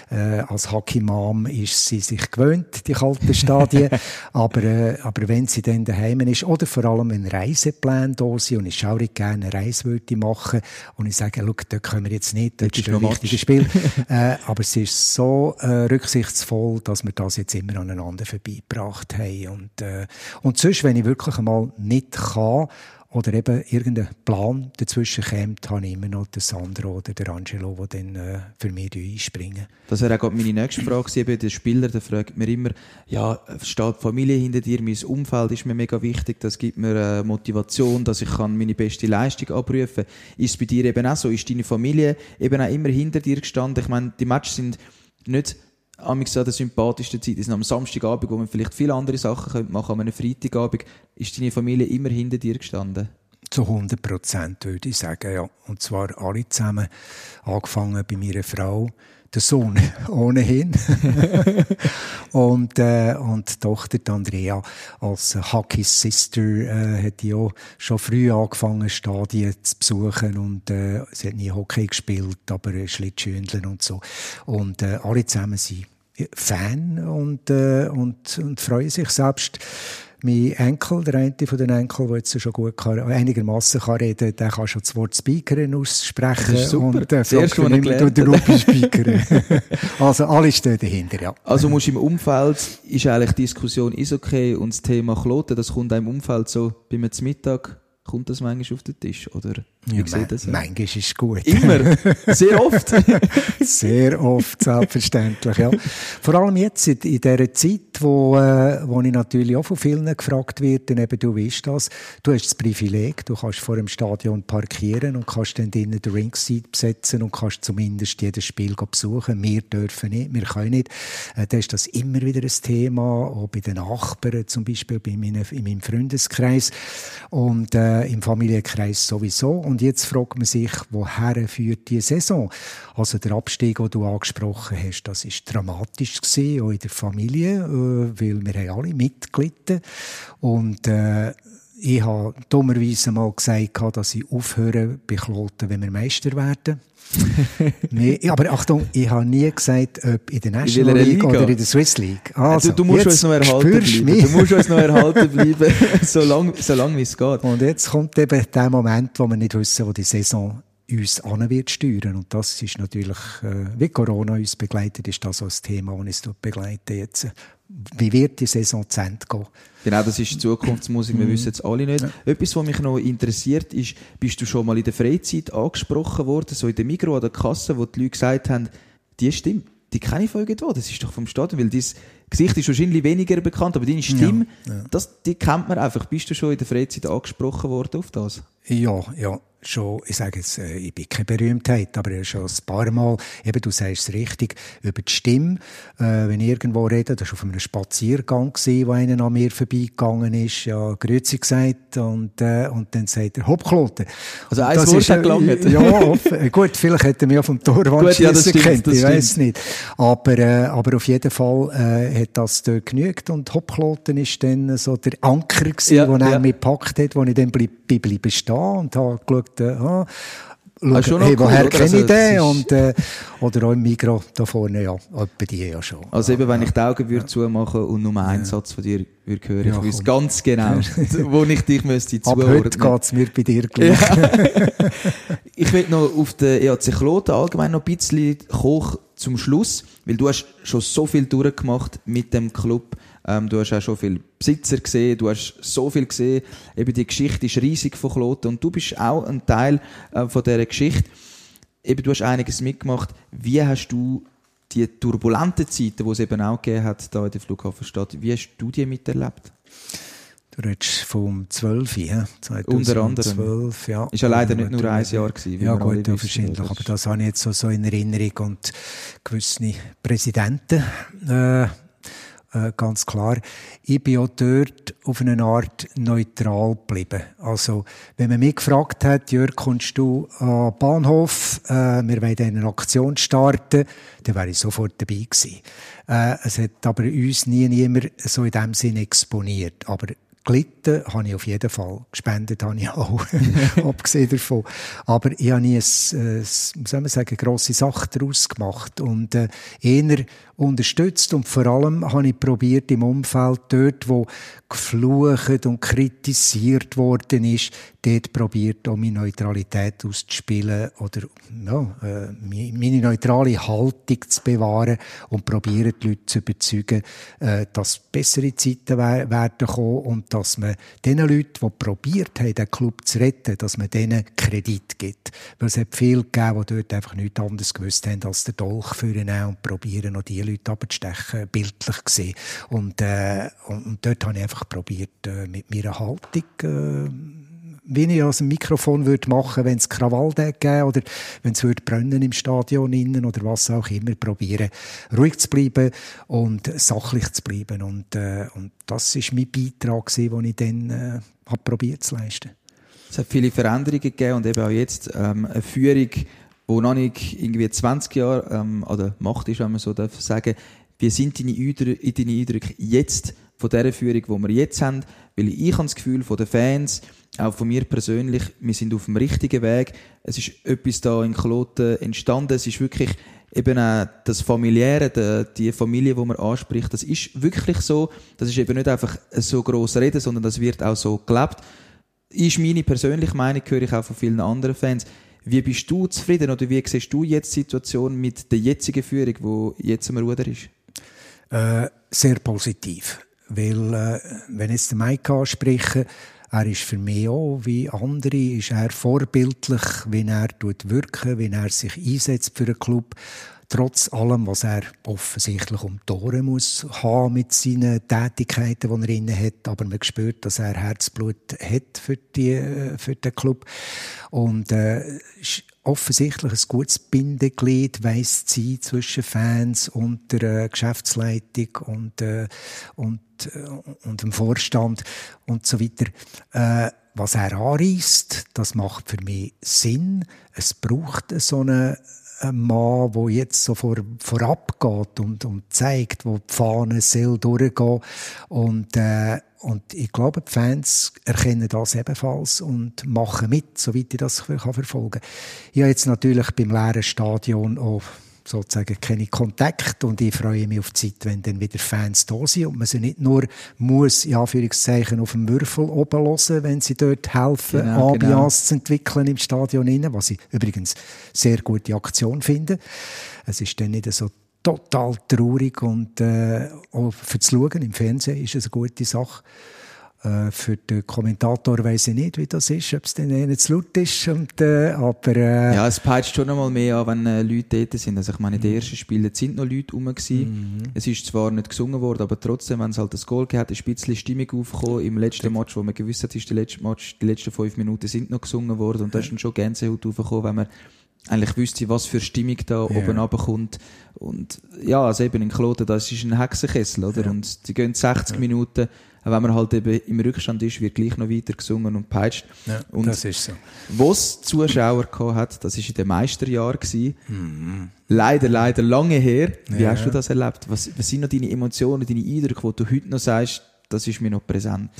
äh, als Hockey-Mom ist sie sich gewöhnt, die kalten Stadien. aber, äh, aber wenn sie dann daheim ist, oder vor allem wenn Reisepläne da sind und ich schaue gerne eine Reise würde machen und ich sage, schau, da können wir jetzt nicht, das ist ein wichtiges Spiel. äh, aber sie ist so äh, rücksichtsvoll, dass wir das jetzt immer aneinander vorbeigebracht haben. Und, äh, und sonst, wenn ich wirklich einmal nicht kann, oder eben irgendein Plan dazwischen kommt, habe ich immer noch den Sandro oder den Angelo, die dann äh, für mich einspringen. Das wäre auch meine nächste Frage gewesen. Der Spieler, der fragt mir immer, ja, steht die Familie hinter dir, mein Umfeld ist mir mega wichtig, das gibt mir äh, Motivation, dass ich kann meine beste Leistung abrufen kann. Ist es bei dir eben auch so? Ist deine Familie eben auch immer hinter dir gestanden? Ich meine, die Matches sind nicht amigs an der sympathischsten Zeit ist am Samstagabend, wo man vielleicht viele andere Sachen machen könnte, an einem Freitagabend, ist deine Familie immer hinter dir gestanden? Zu 100 Prozent würde ich sagen, ja. Und zwar alle zusammen, angefangen bei meiner Frau, der Sohn ohnehin. Und, äh, und die Tochter die Andrea als Hockey's Sister äh, hat ja schon früh angefangen Stadien zu besuchen. Und äh, sie hat nie Hockey gespielt, aber Schlittschuhendeln und so. Und äh, alle zusammen sind Fan und, äh, und, und freuen sich selbst mein Enkel, der eine von den Enkeln, der jetzt schon gut kann, einigermaßen kann reden, der kann schon das Wort Speakerin aussprechen. Das ist super. Und der fragt mich immer, der Rupi Speakerin. also alle stehen dahinter, ja. Also musst im Umfeld, ist eigentlich die Diskussion ist okay und das Thema Kloten, das kommt einem im Umfeld so bei mir zum Mittag Kommt das manchmal auf den Tisch? Oder wie ja, sieht das Manchmal ist es gut. Immer? Sehr oft? Sehr oft, selbstverständlich, ja. Vor allem jetzt in, in dieser Zeit, wo, äh, wo ich natürlich auch von vielen gefragt werde, eben, du weißt das, du hast das Privileg, du kannst vor dem Stadion parkieren und kannst dann drinnen den Ringseat besetzen und kannst zumindest jedes Spiel besuchen. Wir dürfen nicht, wir können nicht. Äh, da ist das immer wieder ein Thema, auch bei den Nachbarn zum Beispiel, bei meinen, in meinem Freundeskreis. Und äh, im Familienkreis sowieso. Und jetzt fragt man sich, woher führt die Saison? Also der Abstieg, den du angesprochen hast, das ist dramatisch gewesen, auch in der Familie, äh, weil wir haben alle mitgelitten. Und äh, ich habe dummerweise mal gesagt, dass ich aufhöre bei Kloten, wenn wir Meister werden. nee, aber Achtung, ich habe nie gesagt, ob in der National League Liga? oder in der Swiss League. Also, du, du musst uns noch erhalten bleiben. Mich. Du musst uns noch erhalten bleiben, solange, solange es geht. Und jetzt kommt eben der Moment, wo wir nicht wissen, wo die Saison uns an wird steuern. Und das ist natürlich, äh, wie Corona uns begleitet, ist das auch das Thema, das uns begleitet jetzt. Wie wird die Saison zu Ende gehen? Genau, das ist Zukunftsmusik, wir mhm. wissen es alle nicht. Ja. Etwas, was mich noch interessiert, ist, bist du schon mal in der Freizeit angesprochen worden, so in der Mikro oder der Kasse, wo die Leute gesagt haben, die Stimme, die kenne ich von irgendwo, das ist doch vom Stadion, weil dein Gesicht ist wahrscheinlich weniger bekannt, aber deine Stimme, ja, ja. Das, die kennt man einfach. Bist du schon in der Freizeit angesprochen worden auf das? Ja, ja schon, ich sage jetzt, äh, ich bin keine Berühmtheit, aber schon ein paar Mal, eben, du sagst es richtig, über die Stimme, äh, wenn ich irgendwo rede, das war auf einem Spaziergang, gewesen, wo einer an mir vorbeigegangen ist, ja, Grüezi gesagt, und, äh, und dann sagt er, Hopklote. Also ein das Wort ist, hat gelangt. Ja, offen, gut, vielleicht hätte er mich auch vom Torwand ja, kennt, ich weiß nicht. Aber, äh, aber auf jeden Fall, äh, hat das dort genügt, und Hopkloten ist dann so der Anker gewesen, ja, den er ja. mich gepackt hat, wo ich dann bleib, bleibe stehen und habe geschaut, äh, ah, schauen, hey, woher cool, kenne also, ich den? Und, äh, oder auch im Mikro da vorne, ja, bei dir ja schon. Also eben, wenn ich die Augen würde zumachen und nur einen ja. Satz von dir würde hören, ja, ich wüsste ganz genau, wo ich dich müsste zuordnen. Ab heute geht's mir bei dir gleich. Ja. ich will noch auf den EAC Kloten allgemein noch ein bisschen hoch zum Schluss, weil du hast schon so viel durchgemacht mit dem Club. Ähm, du hast auch schon viele Besitzer gesehen, du hast so viel gesehen. Eben die Geschichte ist riesig von Kloten und du bist auch ein Teil äh, von dieser Geschichte. Eben, du hast einiges mitgemacht. Wie hast du die turbulenten Zeiten, die es eben auch gegeben hat, da in der Flughafenstadt, wie hast du die miterlebt? Du redest vom 12, ja? 2012, Unter anderem. ja. Ist ja leider nicht nur ein Jahr gewesen. Ja gut, ja, wahrscheinlich. Aber das habe ich jetzt so, so in Erinnerung und gewisse Präsidenten, äh, äh, ganz klar. Ich bin auch dort auf eine Art neutral geblieben. Also, wenn man mich gefragt hat, Jörg, kommst du den Bahnhof, äh, wir wollen eine Aktion starten, dann wäre ich sofort dabei gewesen. Äh, es hat aber uns nie niemand so in dem Sinn exponiert. Aber gelitten habe ich auf jeden Fall. Gespendet habe ich auch, abgesehen davon. Aber ich habe nie, eine, äh, soll man sagen, grosse Sache daraus gemacht. Und äh, eher unterstützt und vor allem habe ich probiert im Umfeld dort, wo geflucht und kritisiert worden ist, dort probiert auch meine Neutralität auszuspielen oder ja, äh, meine neutrale Haltung zu bewahren und probieren die Leute zu überzeugen, äh, dass bessere Zeiten werden kommen und dass man den Leuten, die probiert haben, den Club zu retten, dass man denen Kredit gibt. Weil es hat viele gegeben, die dort einfach nichts anderes gewusst haben, als den Dolch führen und probieren, noch die Leute abzustechen, bildlich gesehen. Und, äh, und, und, dort habe ich einfach probiert, äh, mit meiner Haltung, äh, ich aus dem Mikrofon würde machen, wenn es Krawall gäbe oder wenn es würde brennen im Stadion innen oder was auch immer, probieren ruhig zu bleiben und sachlich zu bleiben und, äh, und das ist mein Beitrag den ich dann äh, habe probiert zu leisten. Es hat viele Veränderungen gegeben und eben auch jetzt ähm, eine Führung wo noch nicht irgendwie 20 Jahre ähm, oder Macht ist, wenn man so darf sagen, wie sind deine deine Eindrücke jetzt von dieser Führung, die wir jetzt haben? Weil ich habe das Gefühl von den Fans, auch von mir persönlich, wir sind auf dem richtigen Weg. Es ist etwas da in Kloten entstanden. Es ist wirklich eben auch das Familiäre, die, Familie, die man anspricht. Das ist wirklich so. Das ist eben nicht einfach so gross Reden, sondern das wird auch so gelebt. Ist meine persönliche Meinung, höre ich auch von vielen anderen Fans. Wie bist du zufrieden oder wie siehst du jetzt die Situation mit der jetzigen Führung, die jetzt am Ruder ist? Äh, sehr positiv. Weil, äh, wenn jetzt der Mike anspreche, er ist für mich auch, wie andere, ist er vorbildlich, wie er wirkt, wie er sich einsetzt für einen Club trotz allem, was er offensichtlich um Tore muss haben mit seinen Tätigkeiten, die er inne hat, aber man spürt, dass er Herzblut hat für, die, äh, für den Club und äh, offensichtlich ein gutes Bindeglied weiss sie zwischen Fans und der äh, Geschäftsleitung und äh, und äh, und dem Vorstand und so weiter. Äh, was er anreißt, das macht für mich Sinn. Es braucht so eine ein Mann, der jetzt so vor, vorab geht und, und zeigt, wo die Fahne soll durchgehen. Und, äh, und ich glaube, die Fans erkennen das ebenfalls und machen mit, soweit ich das verfolgen kann. Ich habe jetzt natürlich beim leeren Stadion auch sozusagen keine Kontakt und ich freue mich auf die Zeit, wenn dann wieder Fans da sind und man sie nicht nur muss, in Anführungszeichen, auf dem Würfel oben hören, wenn sie dort helfen, genau, Ambiance genau. zu entwickeln im Stadion innen, was ich übrigens sehr gute Aktion finde. Es ist dann nicht so total traurig und äh, auch für das Schauen im Fernsehen ist es eine gute Sache. Äh, für den Kommentator weiß ich nicht, wie das ist, ob es dann nicht zu laut ist. Und, äh, aber, äh, ja, es peitscht schon einmal mehr an, wenn äh, Leute dort sind. Also ich meine, in den mhm. ersten Spielen sind noch Leute rum. Mhm. Es ist zwar nicht gesungen worden, aber trotzdem, wenn es halt das Goal gehabt ist ein bisschen Stimmung aufgekommen. Im letzten Match, wo man gewusst hat, ist der letzte Match, die letzten fünf Minuten sind noch gesungen worden. Und da ist dann schon Gänsehaut aufgekommen, wenn man eigentlich wüsste, was für Stimmung da yeah. oben runterkommt. Und ja, also eben in Kloten, das ist ein Hexenkessel, oder? Ja. Und die gehen 60 ja. Minuten wenn man halt eben im Rückstand ist, wird gleich noch weiter gesungen und peitscht. Ja, und das ist so. Wo es Zuschauer hat, das war in den Meisterjahren. Mhm. Leider, leider lange her. Wie ja. hast du das erlebt? Was, was sind noch deine Emotionen, deine Eindrücke, die du heute noch sagst, das ist mir noch präsent?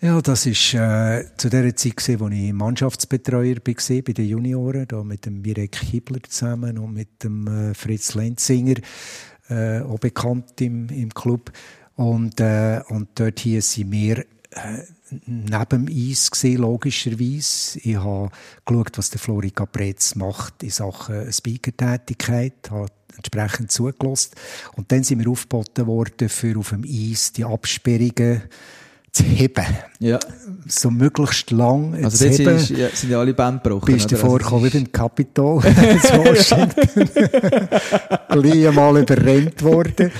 Ja, das ist äh, zu der Zeit gewesen, wo ich Mannschaftsbetreuer war bei den Junioren, da mit dem Mirek Hibler zusammen und mit dem äh, Fritz Lenzinger, äh, auch bekannt im, im Club. Und, äh, und dort hier sind wir äh, neben dem Eis gesehen, logischerweise. Ich habe geschaut, was der Flori Capretz macht in Sachen Speaker-Tätigkeit, habe entsprechend zugelassen. Und dann sind wir aufgeboten worden, für auf dem Eis die Absperrungen zu heben. Ja. So möglichst lang also zu heben. Ist, ja, sind ja alle Band gebrochen. Bist du vorgekommen wie beim Capitol in Washington. Gleich einmal überrennt worden.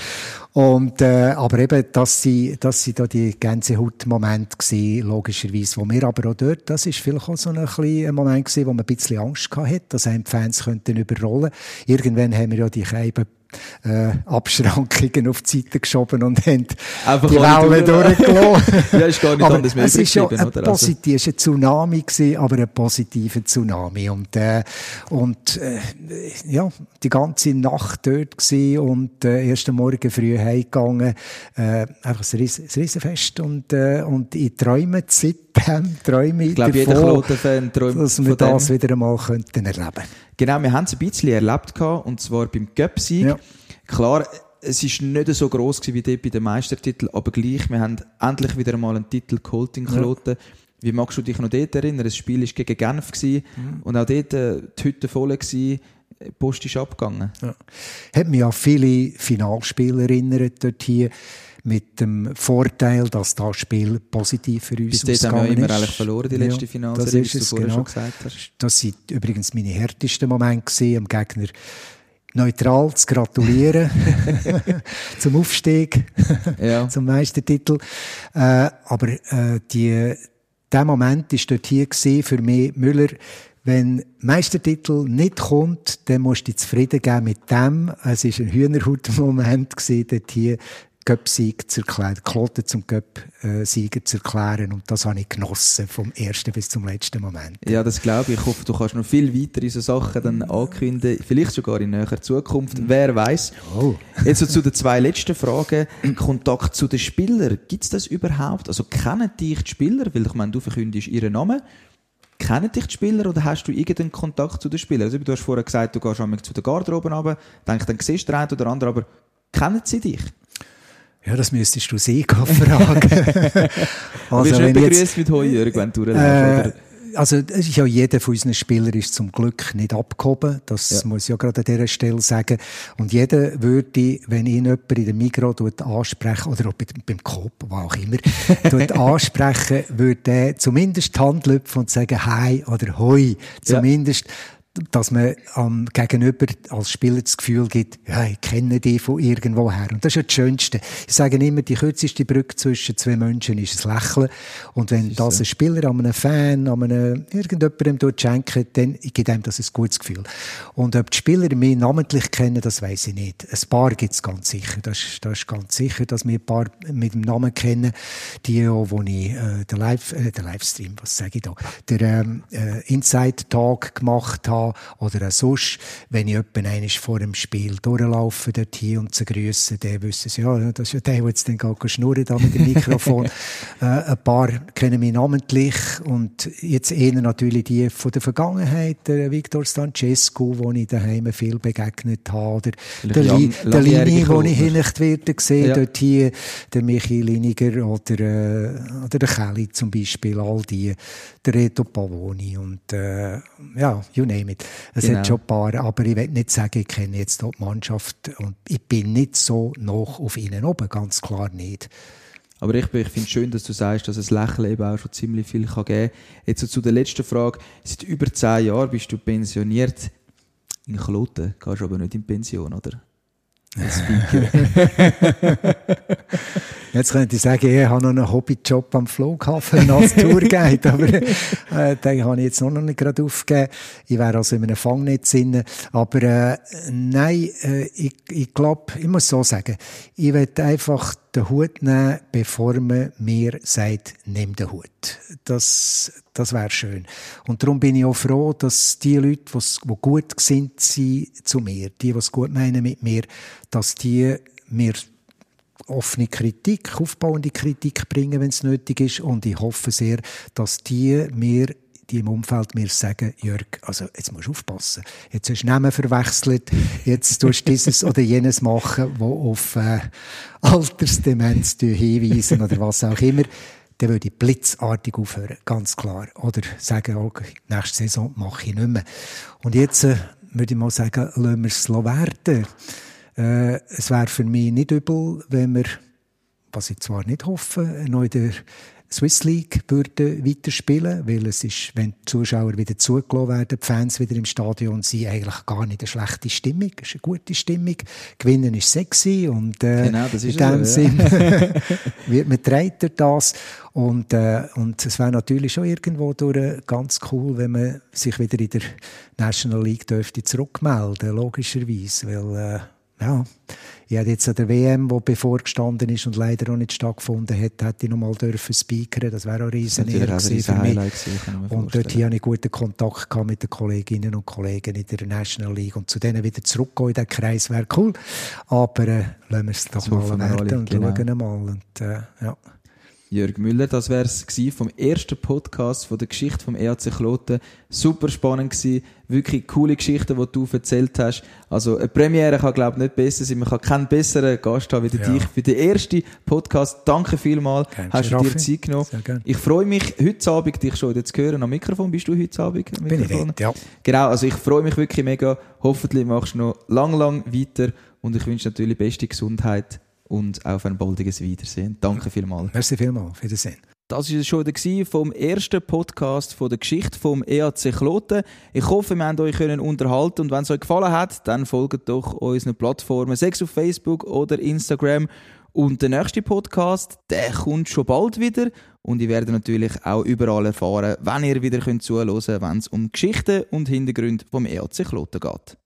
Und, äh, aber eben, dass sie, dass sie da die Gänsehaut-Momente gewesen, logischerweise, wo wir aber auch dort, das ist vielleicht auch so ein, ein Moment gewesen, wo man ein bisschen Angst hatte, dass einem die Fans könnten überrollen. Irgendwann haben wir ja die Scheiben äh, Abschrankungen auf die Seite geschoben und haben Einfach die Wellen durchgelassen. ja, ist gar nicht aber anders Es ist ja ein, oder? Positiv, war ein Tsunami, gewesen, aber ein positiver Tsunami. Und, äh, und äh, ja, die ganze Nacht dort gewesen und äh, ersten Morgen früh heimgegangen. Äh, einfach ein, Riesen, ein Riesenfest und, äh, und ich träume seitdem, träume ich, ich glaube, davon, träumt dass wir das wieder einmal könnten erleben Genau, wir haben es ein bisschen erlebt gehabt, und zwar beim Göpsieg. Ja. Klar, es ist nicht so gross wie dort bei den Meistertiteln, aber gleich, wir haben endlich wieder einmal einen Titel geholt in Kloten. Ja. Wie magst du dich noch dort erinnern? Das Spiel war gegen Genf gewesen, mhm. und auch dort äh, die Hütte voll gewesen. Die Post ist abgegangen. Ja. Hat mich an viele Finalspiele erinnert dort hier mit dem Vorteil, dass das Spiel positiv für uns Bis ausgegangen haben wir immer eigentlich verloren, die letzte ja, Finalserie, wie du vorher genau. schon gesagt hast. Das waren übrigens meine härtesten Momente gewesen, am Gegner neutral zu gratulieren zum Aufstieg, ja. zum Meistertitel. Äh, aber äh, die, der Moment war dort hier für mich, Müller, wenn Meistertitel nicht kommt, dann musst du dich zufrieden geben mit dem. Es war ein Hühnerhaut-Moment dort hier Cup-Sieg zu erklären, Kloten zum Cup-Sieger zu erklären. Und das habe ich genossen, vom ersten bis zum letzten Moment. Ja, das glaube ich. Ich hoffe, du kannst noch viel weitere so Sachen dann ankündigen. Vielleicht sogar in näherer Zukunft. Mhm. Wer weiß. Oh. Jetzt so zu den zwei letzten Fragen. Kontakt zu den Spielern. Gibt es das überhaupt? Also kennen dich die Spieler? Weil ich meine, du verkündest ihren Namen. Kennen dich die Spieler oder hast du irgendeinen Kontakt zu den Spielern? Also, du hast vorher gesagt, du gehst einmal zu der Garderobe runter, denkst, dann siehst du den einen oder anderen, aber kennen sie dich? Ja, das müsstest du sie fragen. also, du nicht begrüßt mit Heuer, wenn du äh, also ist ja jeder von unseren Spielern ist zum Glück nicht abgehoben. Das ja. muss ich ja gerade an dieser Stelle sagen. Und jeder würde, wenn ihn jemand in der Migros ansprechen, oder auch beim Coop, wo auch immer, ansprechen, würde er zumindest die Hand lüpfen und sagen Hi oder Hoi. Zumindest ja dass man am Gegenüber als Spieler das Gefühl gibt, ja, ich kenne die von irgendwoher. Und das ist ja das Schönste. Ich sage immer, die kürzeste Brücke zwischen zwei Menschen ist ein Lächeln. Und wenn das, das ein Spieler an einem Fan, an einem irgendjemandem dort schenkt, dann gibt einem das ein gutes Gefühl. Und ob die Spieler mich namentlich kennen, das weiß ich nicht. Ein paar gibt es ganz sicher. Das, das ist ganz sicher, dass wir ein paar mit dem Namen kennen. Die, wo ich äh, den, Live, äh, den Livestream, was sage ich da, der ähm, äh, Inside Talk gemacht habe, oder auch sonst, wenn ich jemanden vor dem Spiel durchlaufe, dort hier und zu grüßen, dann wissen sie, ja, das ist ja der, der jetzt dann geht schnurren da mit dem Mikrofon. äh, ein paar kennen mich namentlich und jetzt eher natürlich die von der Vergangenheit, der Victor Stancescu, wo ich daheim viel begegnet habe, oder der, Li der Lini, wo ich hinnicht werde gesehen, ja. dort hier, der Michi Liniger oder, äh, oder der Kelly zum Beispiel, all die, der Reto Pavoni und äh, ja, you name it. Es genau. hat schon ein paar, aber ich will nicht sagen, ich kenne jetzt die Mannschaft und ich bin nicht so noch auf ihnen oben, ganz klar nicht. Aber ich, ich finde es schön, dass du sagst, dass es Lächeln eben auch schon ziemlich viel kann geben kann. Jetzt so zu der letzten Frage. Seit über zehn Jahren bist du pensioniert. In Kloten gehst du aber nicht in Pension, oder? Jetzt könnte ich sagen, ich habe noch einen Hobbyjob am Flughafen als Tourguide, aber äh, den habe ich jetzt noch nicht gerade aufgegeben. Ich wäre also in einem Fangnetz drin. Aber äh, nein, äh, ich, ich glaube, ich muss so sagen, ich werde einfach den Hut nehmen, bevor man mir sagt, nimm den Hut. Das, das wäre schön. Und darum bin ich auch froh, dass die Leute, die gut sind, sind zu mir, die, die gut meinen mit mir, dass die mir offene Kritik, aufbauende Kritik bringen, wenn es nötig ist. Und ich hoffe sehr, dass die mir die im Umfeld mir sagen, Jörg, also jetzt musst du aufpassen. Jetzt hast du Namen verwechselt, jetzt tust du dieses oder jenes machen, wo auf äh, Altersdemenz hinweisen oder was auch immer. Dann würde ich blitzartig aufhören, ganz klar. Oder sagen, okay, nächste Saison mache ich nicht mehr. Und jetzt äh, würde ich mal sagen, lassen wir es werden. Äh, es wäre für mich nicht übel, wenn wir, was ich zwar nicht hoffe, noch in der Swiss League würden weiterspielen, weil es ist, wenn die Zuschauer wieder zugelassen werden, die Fans wieder im Stadion sind, eigentlich gar nicht eine schlechte Stimmung, es ist eine gute Stimmung. Gewinnen ist sexy und äh, genau, das ist in dem so, ja. Sinn wird man durch das und, äh, und es wäre natürlich schon irgendwo durch ganz cool, wenn man sich wieder in der National League dürfte zurückmelden, logischerweise, weil äh, ja, ich hätte jetzt an der WM, die bevorgestanden ist und leider auch nicht stattgefunden hat, hätte ich noch mal dürfen speakern. Das wäre auch riesen Natürlich Ehre gewesen für mich. Und dort hier hatte ich guten Kontakt gehabt mit den Kolleginnen und Kollegen in der National League. Und zu denen wieder zurückgehen in den Kreis wäre cool. Aber äh, lassen wir es doch Das mal werden und genau. schauen mal. Und, äh, ja. Jörg Müller, das wäre es vom ersten Podcast von der Geschichte vom EAC Kloten. Super spannend gewesen, wirklich coole Geschichten, die du erzählt hast. Also eine Premiere kann glaube ich nicht besser sein. Man kann keinen besseren Gast haben wie Ja. dich für den ersten Podcast. Danke vielmals, Gern hast du dir. Zeit genommen. Ich freue mich heute Abend, dich schon wieder zu hören am Mikrofon. Bist du heute Abend am Bin ich dort, ja. Genau, also ich freue mich wirklich mega. Hoffentlich machst du noch lang, lang weiter und ich wünsche natürlich beste Gesundheit und auf ein baldiges Wiedersehen. Danke vielmals. Merci vielmals. Auf Wiedersehen. Das war es schon wieder vom ersten Podcast von der Geschichte vom EAC Kloten. Ich hoffe, wir haben euch können unterhalten und wenn es euch gefallen hat, dann folgt doch unseren Plattformen, sei es auf Facebook oder Instagram. Und der nächste Podcast, der kommt schon bald wieder und ihr werdet natürlich auch überall erfahren, wenn ihr wieder könnt zuhören könnt, wenn es um Geschichten und Hintergründe vom EAC Kloten geht.